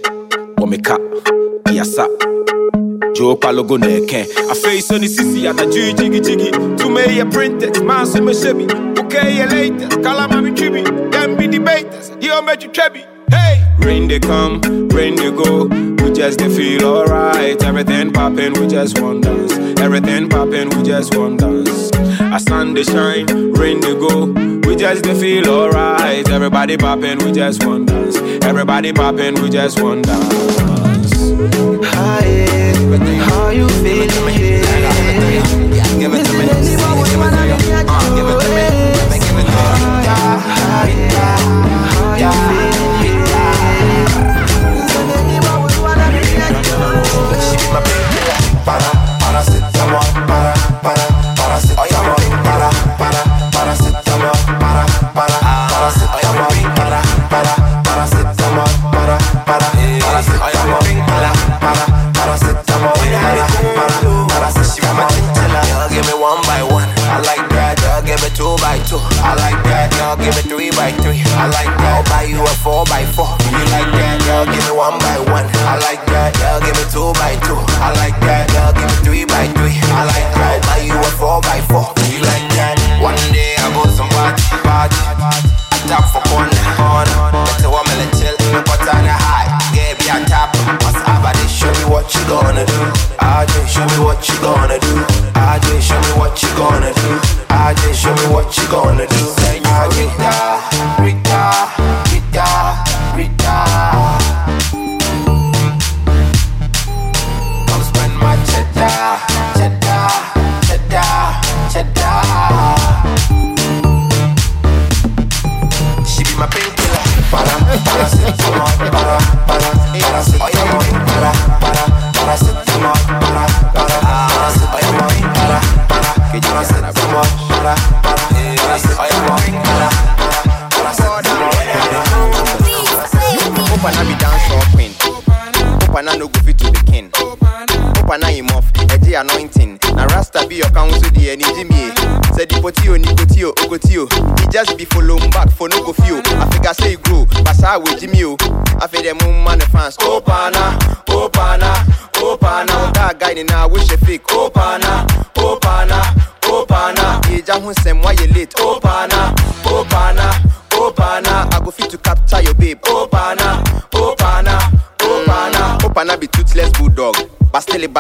omika biasa jụkwalụgo na-eke afe iso n'isisi ya daju ijigijigi tume ihe printet masị meshebi oke ihe latet kalamami chibi dem be debaters ihe omeju chebi Hey! Rain they come, rain they go. We just they feel alright. Everything poppin', we just one dance. Everything poppin', we just one dance. A sun they shine, rain they go. We just they feel alright. Everybody poppin', we just one dance. Everybody popping, we just one dance. Hi, how you feeling?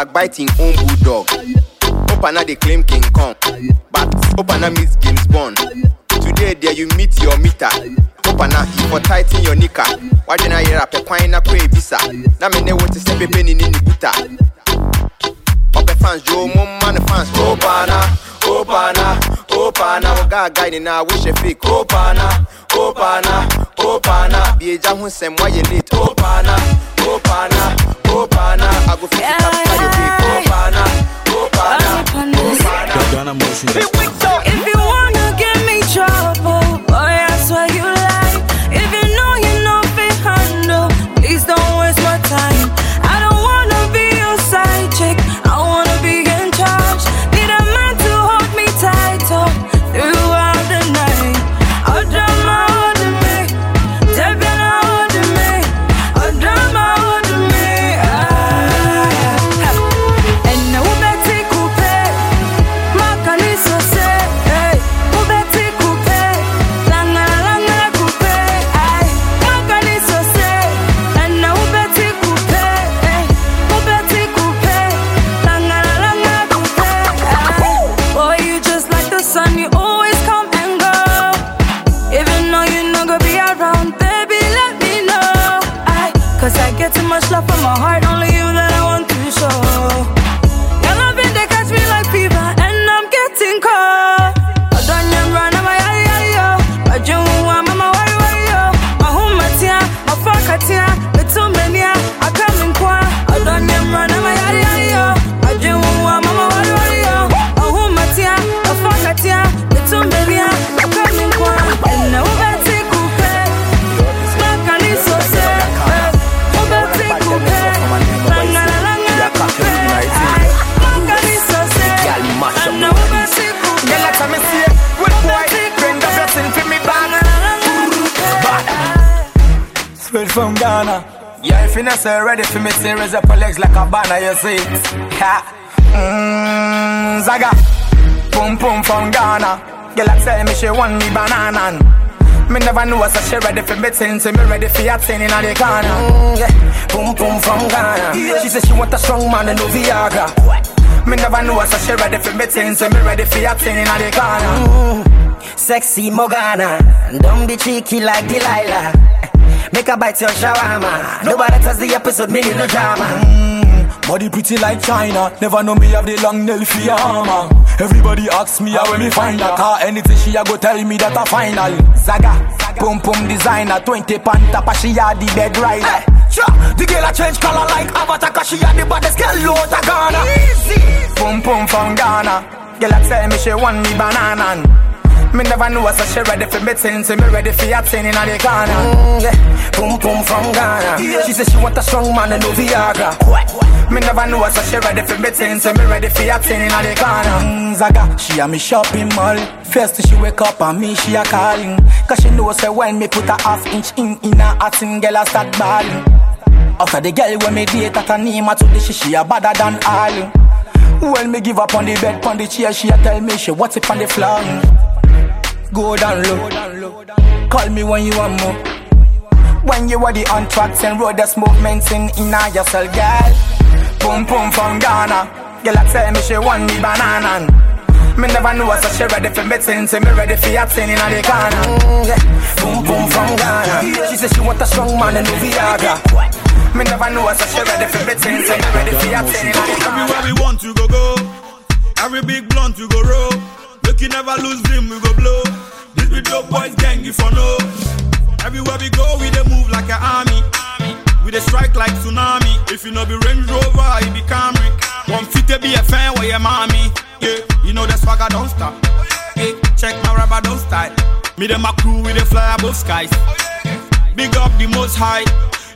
backbite him own bulldog. Opana they claim King Kong, but Opana meets James Bond. Today there you meet your meter. Opana he for tighten your knicker. Why then I hear a pepine na kwe visa? Na me ne want to step a penny in the buta. Ope fans, yo, mum man, fans. Opana, Opana, Opana. Oga guy, na wish a fake. Opana, Opana, Opana. Be a jam who send why you late. Opana, Opana. Oh, I go fix it up for you, people. Oh, pana, oh, pana, oh, pana. Donna motion. If we talk, if you Ghana. Yeah, if you not ready for me, say raise up your legs like a banner, you see. Ha. Mmm, Zaga. Pum pum from Ghana. Girl, I tell me she want me banana. Me never know so she ready for me thing, so me ready for your thing in the corner. Mm, yeah. Pum pum from Ghana. Yeah. She said she want a strong man and no Viagra. Me never know so she ready for me thing, so me ready for your thing in the corner. Mm, sexy Morgana, don't be cheeky like Delilah. Make a bite your shawarma. Nobody touch the episode, me no drama. Mm, body pretty like China. Never know me have the long nail for armor. Everybody asks me how me find her. Car anything she a go tell me that a final. Zaga, pum pum designer, 20 pan top, she a the bed rider. Hey, sure. The girl a change color like Avatar, cause she a the baddest girl out of Ghana. Easy. Pum pum from Ghana. Girl a tell me she want me banana. Me never know so she ready for me thing, so me ready for your thing in the corner. Mm, yeah. Pum pum from Ghana. She said she want a strong man and no Viagra. Me never know so she ready for me thing, so me ready for your thing in the corner. Mm, Zaga, she a me shopping mall. First she wake up and me she a calling, cause she know say when me put a half inch in in her hot girl I start balling. After the girl when me date at a name to the she she a badder than all. When me give up on the bed, on the chair, she a tell me she what's it on the floor. Go down low. Call me when you want more. When you are the on tracks and road that's movements in in yourself, girl. Boom boom from Ghana. Girl, I tell me she want me banana. Me never know so she ready for me thing, so me ready for thing in the corner. Mm, yeah. Boom boom from Ghana. She said she want a strong man and no Viagra. Me never know so she ready for me thing, so me ready for thing in the corner. Everywhere we want to go go. Every big blunt to go roll. Make you never lose them, we go blow. This be dope boys gang, if you know. Everywhere we go, we dey move like an army. We dey strike like tsunami. If you know be Range Rover, it be Camry. One fit to be a fan where your mommy. Yeah, you know the swagger don't stop. Yeah, check my rubber don't style. Me and my crew, we dey fly above skies. Big up the most high.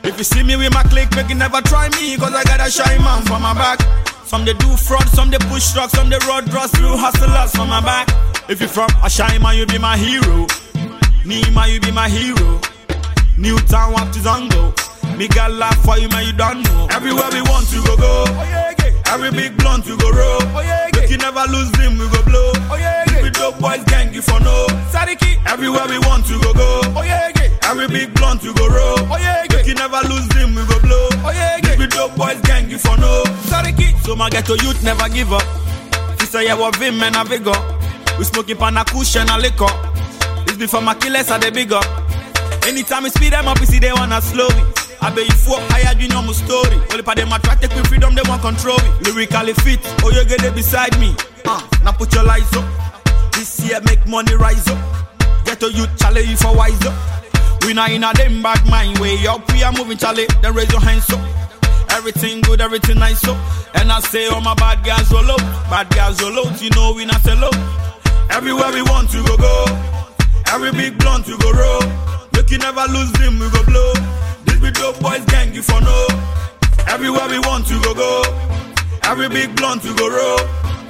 If you see me with my click, make you never try me, cause I got a shy man for my back. Some they do fraud, some they push trucks, some they road draws through hustlers for my back. If you from Ashima, you be my hero. Nima, you be my hero. Newtown, what is Zango? Me got laugh for you, man, you don't know. Everywhere we want to go, go. Oh, yeah, yeah. Every big blunt you go roll. oh Make you never lose them, we go blow. If we dope boys gang, you for no. Sadiki. Everywhere we want to go, go. Oh, yeah, yeah. Every big blunt you go roll. Make you never lose them, we go blow. If we dope boys gang, you for no. Sadiki. So my ghetto youth never give up. She say yeah, what vim and a up. We smoking pan a cushion and liquor. It's before my killers are the big up. Anytime we speed them up, we see they wanna slow it. You fuck higher, you know my story. Only for them attract take with freedom, they want control me. Lyrically fit, oh you get it beside me. Uh, now put your lights up. This year make money rise up. Get a youth challenge you for wise up. We not in a them bad mind way up. We are moving chale, then raise your hands up. Everything good, everything nice up. And I say all my bad guys roll up, bad guys roll out. You know we not sell out. Everywhere we want to go go. Every big blunt you go roll. Make you never lose dream we go blow. This be dope boys gang, you for know. Everywhere we want to go go. Every big blunt you go roll.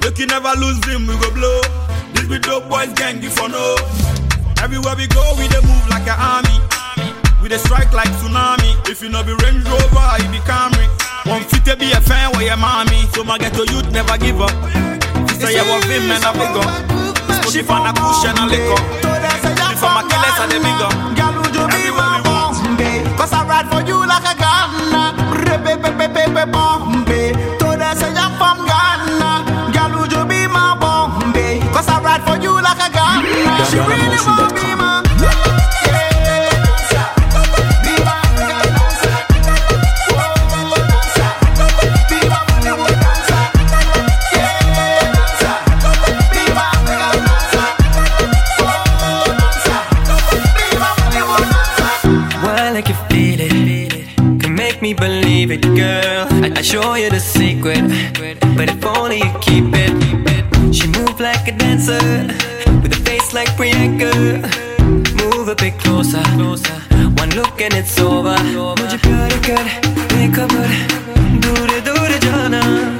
Make you never lose them, we go blow. This be dope boys gang, you for know. Everywhere we go, we dey move like an army. We dey strike like tsunami. If you know be Range Rover, it be Camry. One fit to be a fan where your mommy. So my ghetto youth never give up. She say you want fame and a big up. Smoky fan a cushion and liquor. Before my killers and the big up. For you like a. Repepepepepe bombe. Today say I'm from Ghana. Girl, would you be my bombe? Cause I ride for you like a gun. She really want be my. me believe it, girl. I, I show you the secret, but if only you keep it. She move like a dancer, with a face like Priyanka. Move a bit closer, one look and it's over. मुझे प्यार कर, बेखबर, दूर दूर जाना.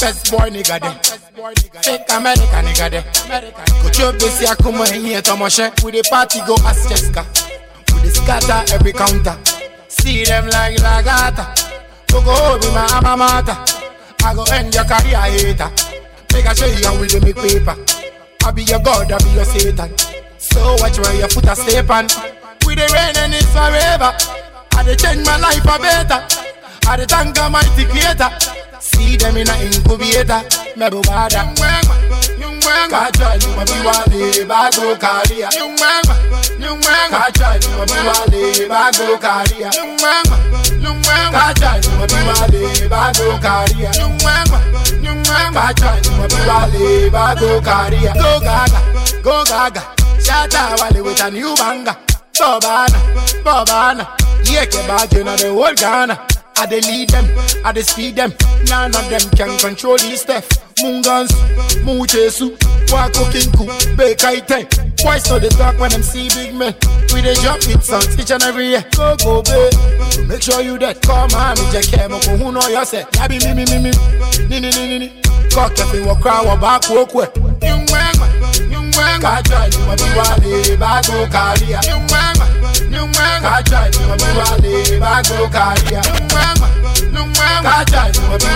Pampers boy nigga there. Fake America nigga there. Could you be see a come in here to moshe? With the party go as Jessica. With the scatter every counter. See them like lagata. Go be my alma mater. I go end your career hater. Make I show you how we do make paper. I be your God, I be your Satan. So watch where your foot a step on. We the rain and it's forever. I dey change my life for better. I dey thank Almighty Creator. See them in a incubator. Me bu bada. Kacha ni mo bi wale bago karia. Kacha ni mo bi wale bago karia. Kacha ni mo bi wale bago karia. Mo wale bago karia. Go gaga, go gaga. Shatta Wale with a new banger. Bobana, Bobana. Yeah, ke bag in the whole Ghana. I dey lead them, I dey speed them. None of them can control this stuff. Mungans, Muchesu, Wako Kinku, Bekaite. Boys know they talk when them see big men. We dey jump with songs each and every year. Go go babe, make sure you that Come on, me just care who know yourself. Yabi me me me me, ni ni ni ni ni. Cock if you walk crowd, walk back, walk way. Yung wang, yung wang. Kaja ni wabi wale, bago karia. Yung wang, yung wang. Kaja ni wabi wale, bago karia. Yung wang, yung wang. Kaja ni wabi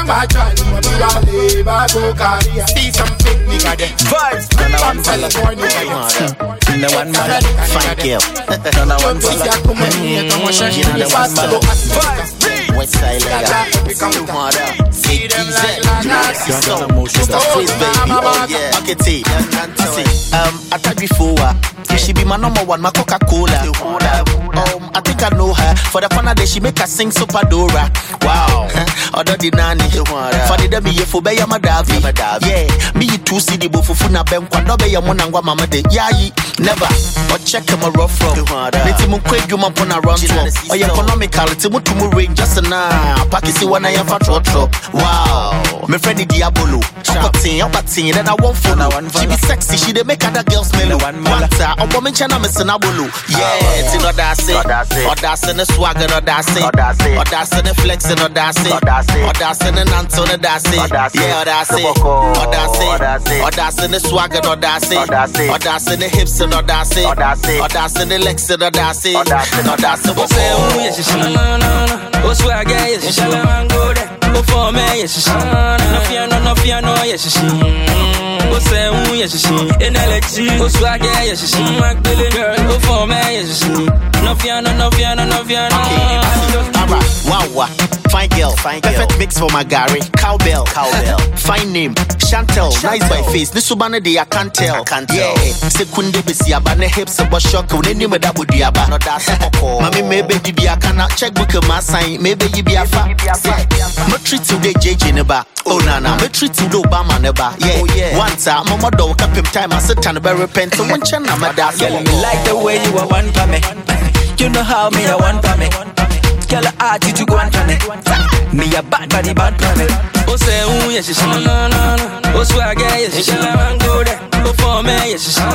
wale, bago karia. Yung wang, yung wang. Kaja ni wabi wale, bago karia. See some fake nigga there. Vibes, Pampers boy nigga there. No one man, thank you. No one man, you know the one man. West Side Lega, you mother, see them like So, Mr. Freeze baby, oh yeah, I can see. See, um, I thought before, uh, she be my number one, my Coca Cola. Um, I think I know her. For the fun of day, she make her sing Super Dora. Wow, other than nanny. For the demi, you for be. your madavi. Yeah, me you two see the bufu na ben kwa. Dobe ya mwana ngwa mama de. Yeah, never. Or check him a ɔkyɛkɛ ma rɔfrɔ nti monkɔ adwuma mpo na rɔntoɔ ɔyɛ economical moto mu range just na pakisi wɔ na yɛmfa trɔtrɔ wow. Mefrɛ ne diabolo. Ɔkɔten ɔbaten then I won't follow. She be sexy she dey make other girls mellow. Wanta ɔbɔ me nkyɛn na mese na bolo. Yeah ti no ɔdaase ɔdaase ne swag no ɔdaase ɔdaase ne flex no ɔdaase ɔdaase ne nanto ne daase yeah ɔdaase ɔdaase ɔdaase ne swag no ɔdaase ɔdaase ne hips no ɔdaase ɔdaase ne legs no ɔdaase ɔdaase Ó ṣe òun yẹ ṣiṣẹ́. Ó swagger yẹ ṣiṣẹ́. Ó fọ́ mẹ́ yẹ ṣiṣẹ́. Nọ́fíànà nọ́fíànà yẹ ṣiṣẹ́. Ó ṣe òun yẹ ṣiṣẹ́. Enelechi. Ó swagger yẹ ṣiṣẹ́. Magbele girl. Ó fọ́ mẹ́ yẹ ṣiṣẹ́. Nọ́fíànà nọ́fíànà nọ́fíànà. Alright, wow, wow. Fine girl, fine girl. Perfect mix for my Gary. Cowbell, cowbell. Fine name, Chantel. Nice by face. This subana de I can't tell. I can't tell. Yeah, sekunde besi aba ne hips a boss shock. When any me that would be aba. No that's a koko. Mami maybe you be a kana checkbook my sign. Maybe you be a fa. Me treat you the JJ neba. Oh na na. Mm-hmm. Me treat you the Obama neba. Yeah. Oh yeah. One time, mama do cap him time. I sit and be repent. So one chana my that's Girl, me like the way you are one for me. You know how me I want for me. Girl, I you to go and for me. Me a bad body bad for me. Ó ṣe òun yẹ ṣiṣẹ́. Ó swagger yẹ ṣiṣẹ́. Ó fọ́ mẹ́ yẹ ṣiṣẹ́.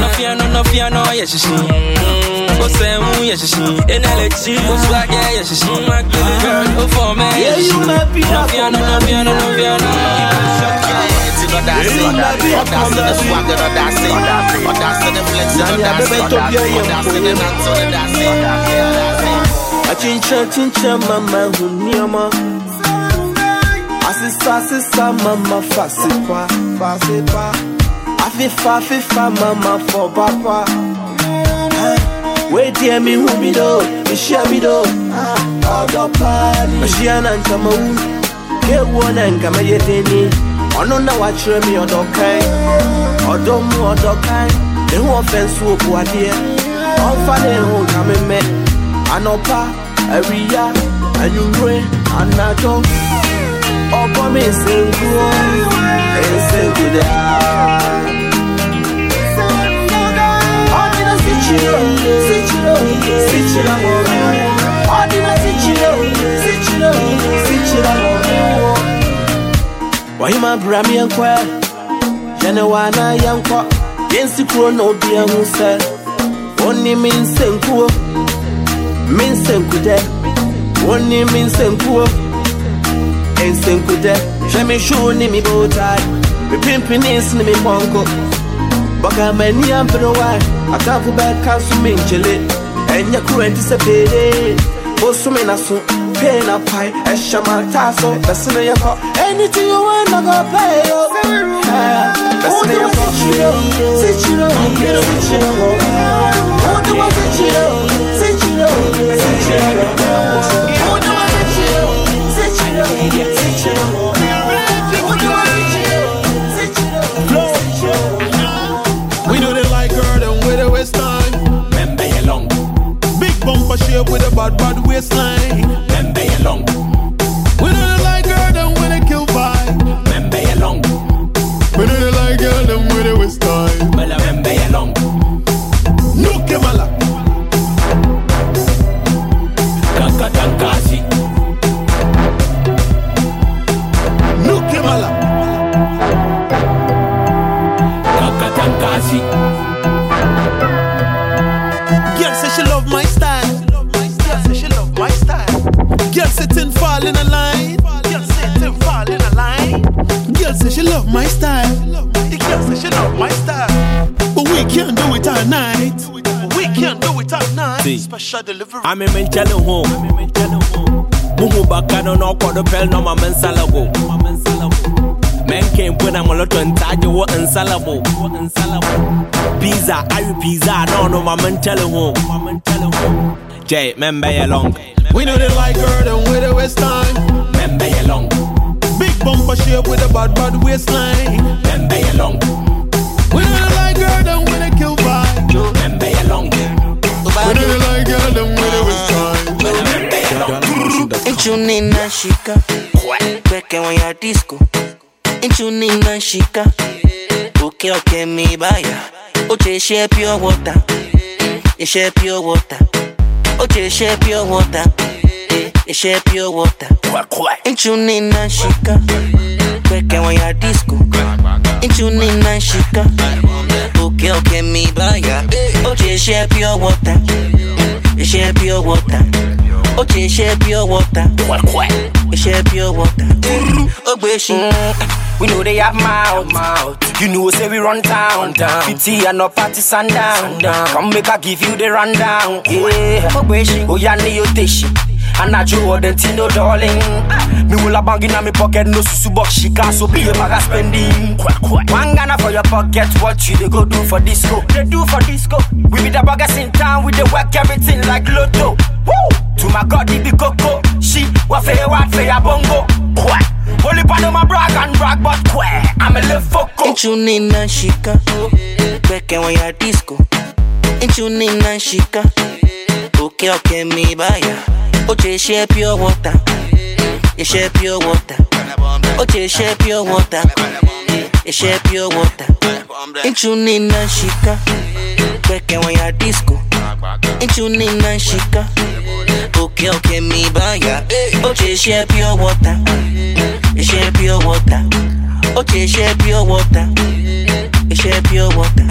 Nọ́fíànà nọ́fíànà yẹ ṣiṣẹ́. Ó ṣe òun yẹ ṣiṣẹ́. Enelechi. Ó swagger yẹ ṣiṣẹ́. Magbele girl. Ó fọ́ mẹ́ yẹ ṣiṣẹ́. Nọ́fíànà nọ́fíànà nọ́fíànà. Achincha chincha mama huniama Asisa asisa mama fasipa fasipa Afifa afifa mama for papa Wait hear me who me do, me share me do? Odo party Mashia na nkama u Kewo na nkama yedeni Ono na wachire mi odo kai. Odo mu odo kai. Ehu offense wo bu adie. Onfa ne hu kame me Anopa, awia anwummerɛ anadwo ɔbɔ me nsenkuo nsenku daa ɔdena sikyire sikyire sikyire wɔ ɔdena sikyire sikyire sikyire wɔ ɔhema bra me yɛnkɔ yɛne wɔ anaa yɛnkɔ yɛnsi kuro na obiara ho sɛ ɔnim nsenkuo kọ́. Yẹn sì kúrò náà òbí ẹ̀ ń sẹ́, ó ní mi ń sẹ́ńkúọ́. Mi ń sẹ́ńkú dẹ́, ó ní mi ń sẹ́ńkúọ́. Ensenkude, hwɛ me shoe ne me bow tie me pimpinins ne me pɔnkɔ bɔga m'ani aberewa atamfo bɛka so me nkyele ɛnyɛ koro ɛnti sɛ beere bosome na so pay na pae ɛhyɛ mataa so bɛsene yɛkɔ anything you want I go pay yo Eh, bɛsene yɛkɔ sikyiro sikyiro sikyiro wode wɔ sikyiro Big bumper shape with a bad, bad waistline. remember you long, Girl say she love my style. The girl say she love my style. But we can't do it all night. We can't do it all night. See. Special delivery. I'm in Menchele home. Muhu bakano no kodo pel no ma mensalago. Men came when I'm a lot on taje wo ensalabo. Pizza, are you pizza? No, no, ma mentele home. Jay, membe ye long. We know they like her, them with the waist time. Bumper shape with a bad, bad waistline. Membe ye long. We know they like her, them with a kill vibe. Membe ye long. We know they like her, them with the waist time. Nchuni na shika Kweke wanya disco Nchuni na shika Uke uke mi baya Oche share pure water. You share pure water. Oche share pure water. You share pure water. Ain't you need na shika? Kweke when ya disco. Ain't you need na shika? Okay, okay, me baya. Oche share pure water. You share pure water. Oche share pure water. You share pure water. Ogbeshi. We know they have mouth, mouth. You know, say we run town, down. 50 and no party sundown, down. Come make I give you the rundown. Yeah, oh yeah, need oh, your and I drew all the tino darling. Me will a bang in my pocket, no susu box shika, so be a maga spending. One Ghana for your pocket, what you they go do for disco? They do for disco. We be the buggers in town, we they work everything like lotto. Woo! To my god, it be coco. She, what for your what for your bongo? Quack. Only part of my brag and brag, but quack. I'm a little foco. Ain't you need na shika? Back when you're disco. Ain't you need na shika? Okay, okay, me baya. Oche share pure water. You share pure water. Oche share pure water. You share pure water. You need na shika? When you're disco. Need na shika? Okay, okay, me baya. Oche share pure water. You share pure water. Oche share pure water. You share pure water.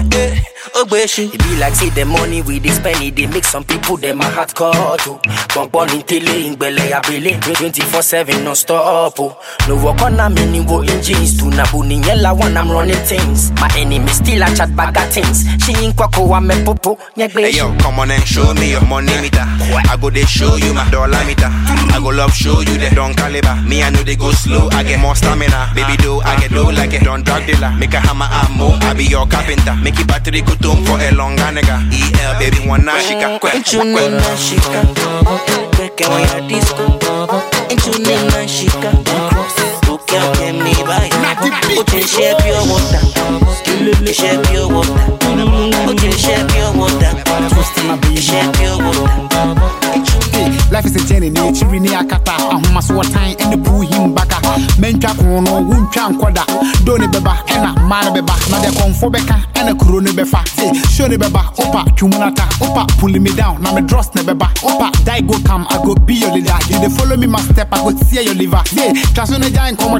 Ogbeshi. It be like say the money we dey spend it, they make some people them a hard cut oh. on in tele, in bele abele, 24/7 non stop oh. No work on a mini wo engines, to na buni yella one I'm running things. My enemy still a chat bag of things. She in kwako wa me popo, Hey yo, come on and show me your money meter. I go they show you my dollar meter. I go love show you the don caliber. Me I know they go slow, I get more stamina. Baby do I get low like a don drug dealer. Make a hammer ammo, I be your carpenter. Make it battery go tum for a long nigga. EL baby one night she got quick. Ain't you need na shika? Back when you're disco. Ain't you need na shika? Okay, okay, me baya. Oche share pure water. You share pure water. Oche share pure water. You share pure water. Life is a journey, nature in the akata. Ahoma so time and the poo him baka. Mentwa kono, wuntwa nkoda. Doni beba, ena mara beba. Na de konfo beka, ena kuro ne befa. Say, show ne beba, opa, chumunata, opa, pulling me down. Na me dross ne beba, opa, die go come, I go be your leader. You dey follow me, my step, I go see your liver. Say, traso ne giant come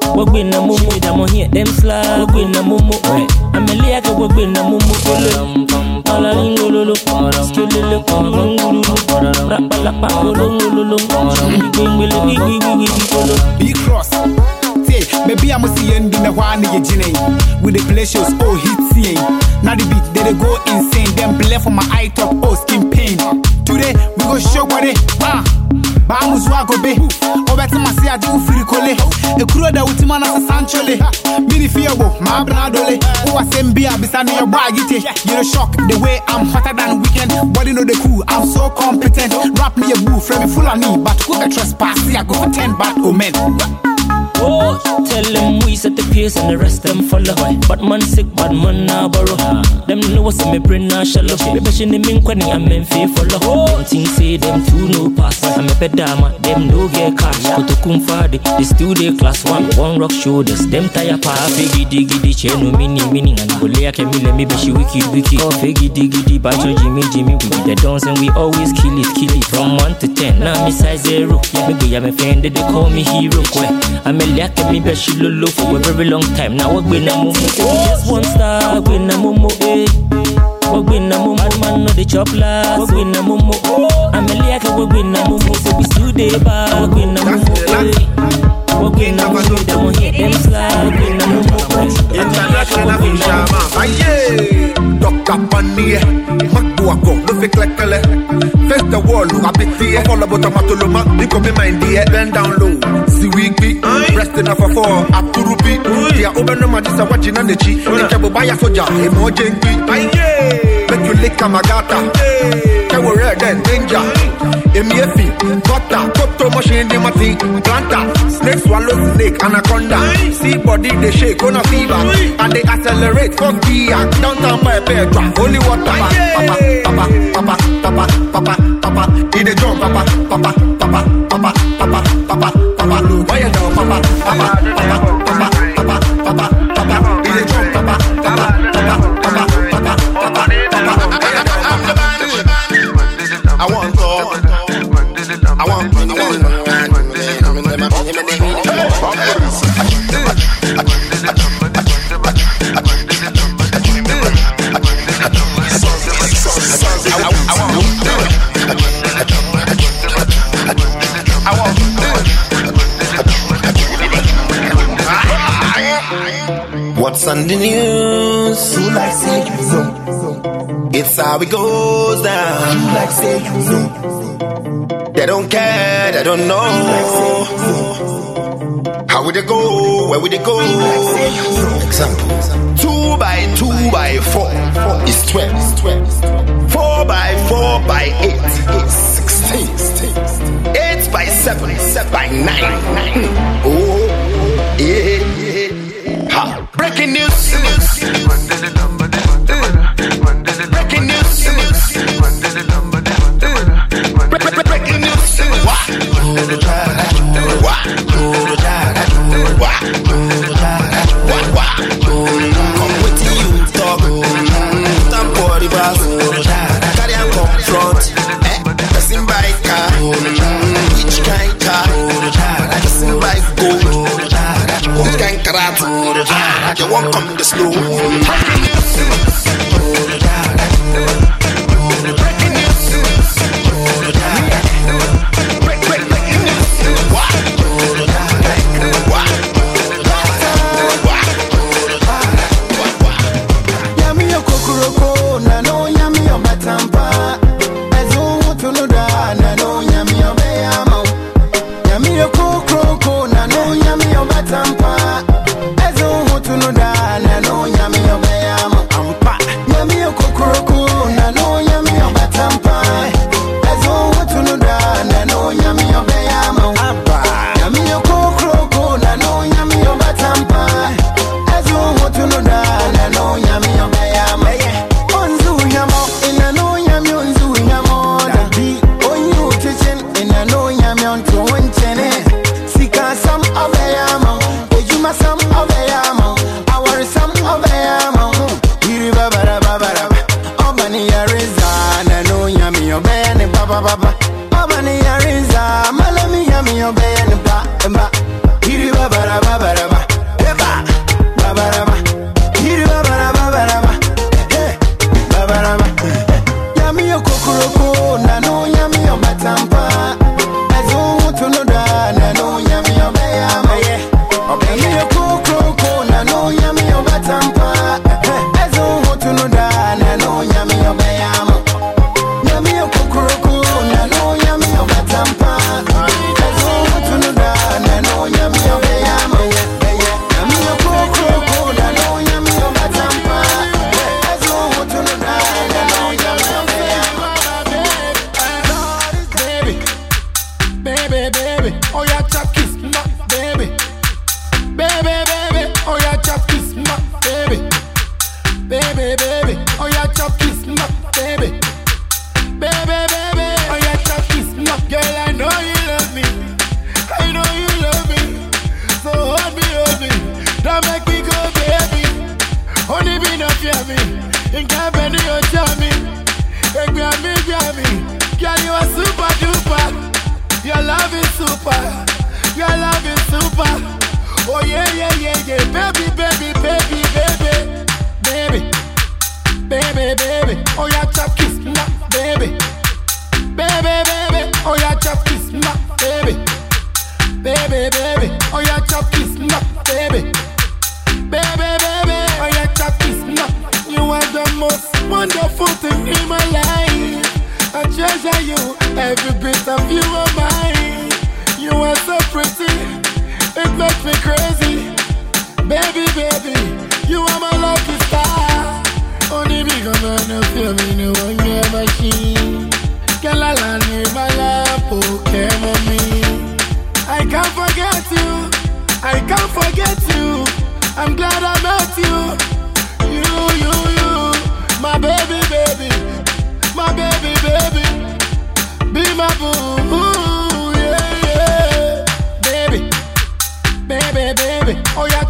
We na momo, them on here, them. But we na momo, I'm a liake, but we na momo. Kolo, ala lingololo, skilele, ngululu, rapalapa, kolongololo, ngwingwele, ngwingwele, kolo. Big cross. Maybe I'm a in the one you gene. With the play oh, hit seeing. Now the beat, they, go insane. Them play for my eye top, oh, skin pain. Today, we go show what it, ah. Bamu zwago be Obeti masi aji ufiri kole. Ekuro da utima na sa sanchole. Mini fiyabo, ma abra dole Uwa sembia bisani yo boy gite You shock the way I'm hotter than weekend. Body know the cool, I'm so competent. Rap me a boo, frame me knee But who the trespass, see I go for 10 bad omen Oh, tell them we set the pace and the rest them follow. But man sick, bad man now borrow. Them know what's me brain now shallow. Baby, she name me kwani I'm in fair follow. Them things say them two no pass. I'm a pedama, them no get cash. Go to kumfadi, they still they class one. One rock shoulders, them tire pa. Fegi diggy di cheno mini mini and gole ake mi let me be she wiki wiki. Oh, fegi diggy di bacho Jimmy Jimmy. We be the dance and we always kill it, kill it. From one to ten, now me size zero. Yeah, me go, I'm a fan, they call me hero. I'm a liake me be she lolo for a very long time. Now we been a we just one star. We na momo eh. We been a momo, man no the chop last. We been a momo, I'm a liake we been a momo, so we still dey back. We been a momo eh. We been a momo, them on hit them slide. We momo eh. International fisherman. Aye, Dr. Panier, no like kele. Face the wall, look a bit here. Follow about tomato loma, you come in mind here. Bend down low, see weekly. Resting up for four, up to ruby. Yeah, open no man, just a watching on the cheek. The cabo buy a soldier, emoji. Aye, make you lick a magata. Kawo red and danger emiefi, gutter, crypto the matin, planter, snake swallow snake, anaconda, see body they shake, on a fever, and they accelerate, fuck the downtown by Petra, holy water, papa, papa, papa, papa, papa, papa, papa. in the drum, papa, papa, papa, papa, papa, papa, papa, papa, papa, papa, papa, papa, papa, papa, how it goes down. Like say you know. They don't care, they don't know. How would they go? Where would they go? Example. Two by two by four is twelve. Four by four by eight is sixteen. Eight by seven is by nine. Oh, yeah. Hot Breaking news. news. the drive, you. Through the drive, I got you. Through the drive, I got. Come with you talk, time the bus. Carry and confront, eh? Passing car, which kind car? Passing by gold, which kind? You won't come this low. I can't forget you. I'm glad I met you. You, you, you. My baby, baby. My baby, baby. Be my boo. Yeah, yeah. Baby. Baby, baby. Oh, yeah,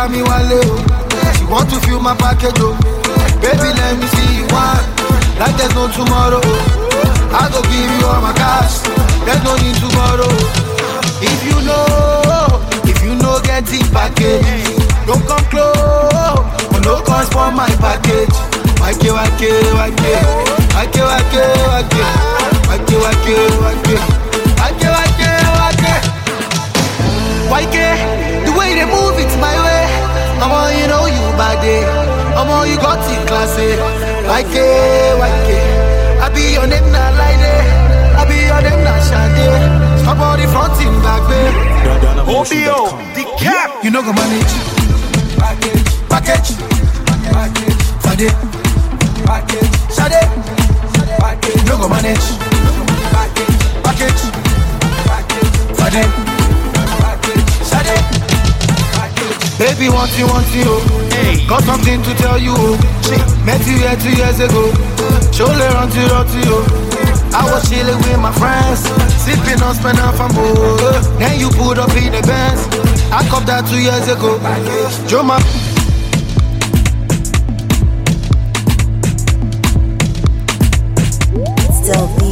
bá mi wálé o, she want to feel my package o. Baby let me see you one, like there's no tomorrow. I go give you all my cash, there's no need tomorrow. If you know, if you know get the package, don't come close, no cost for my package. Wake wake wake, wake wake wake, wake wake wake, wake wake wake. Wake, the way they move it's my way. I'm all you know you bad day. I'm all you got in class eh. Wake, wake. I be your name na like eh? I be your name na shade. Eh? Stop all the fronting back eh? there. OBO, the cap. You know go manage. Package, package, package. Fade, package, shade. Package, no go manage. Package, package, package. Fade, package, shade. Baby, want you, want you, oh. Hey. Got something to tell you, oh. Met you here two years ago. Surely run to run to you. I was chilling with my friends, sipping on Spanafambo. Then you pulled up in the Benz. I copped that two years ago. Joe my still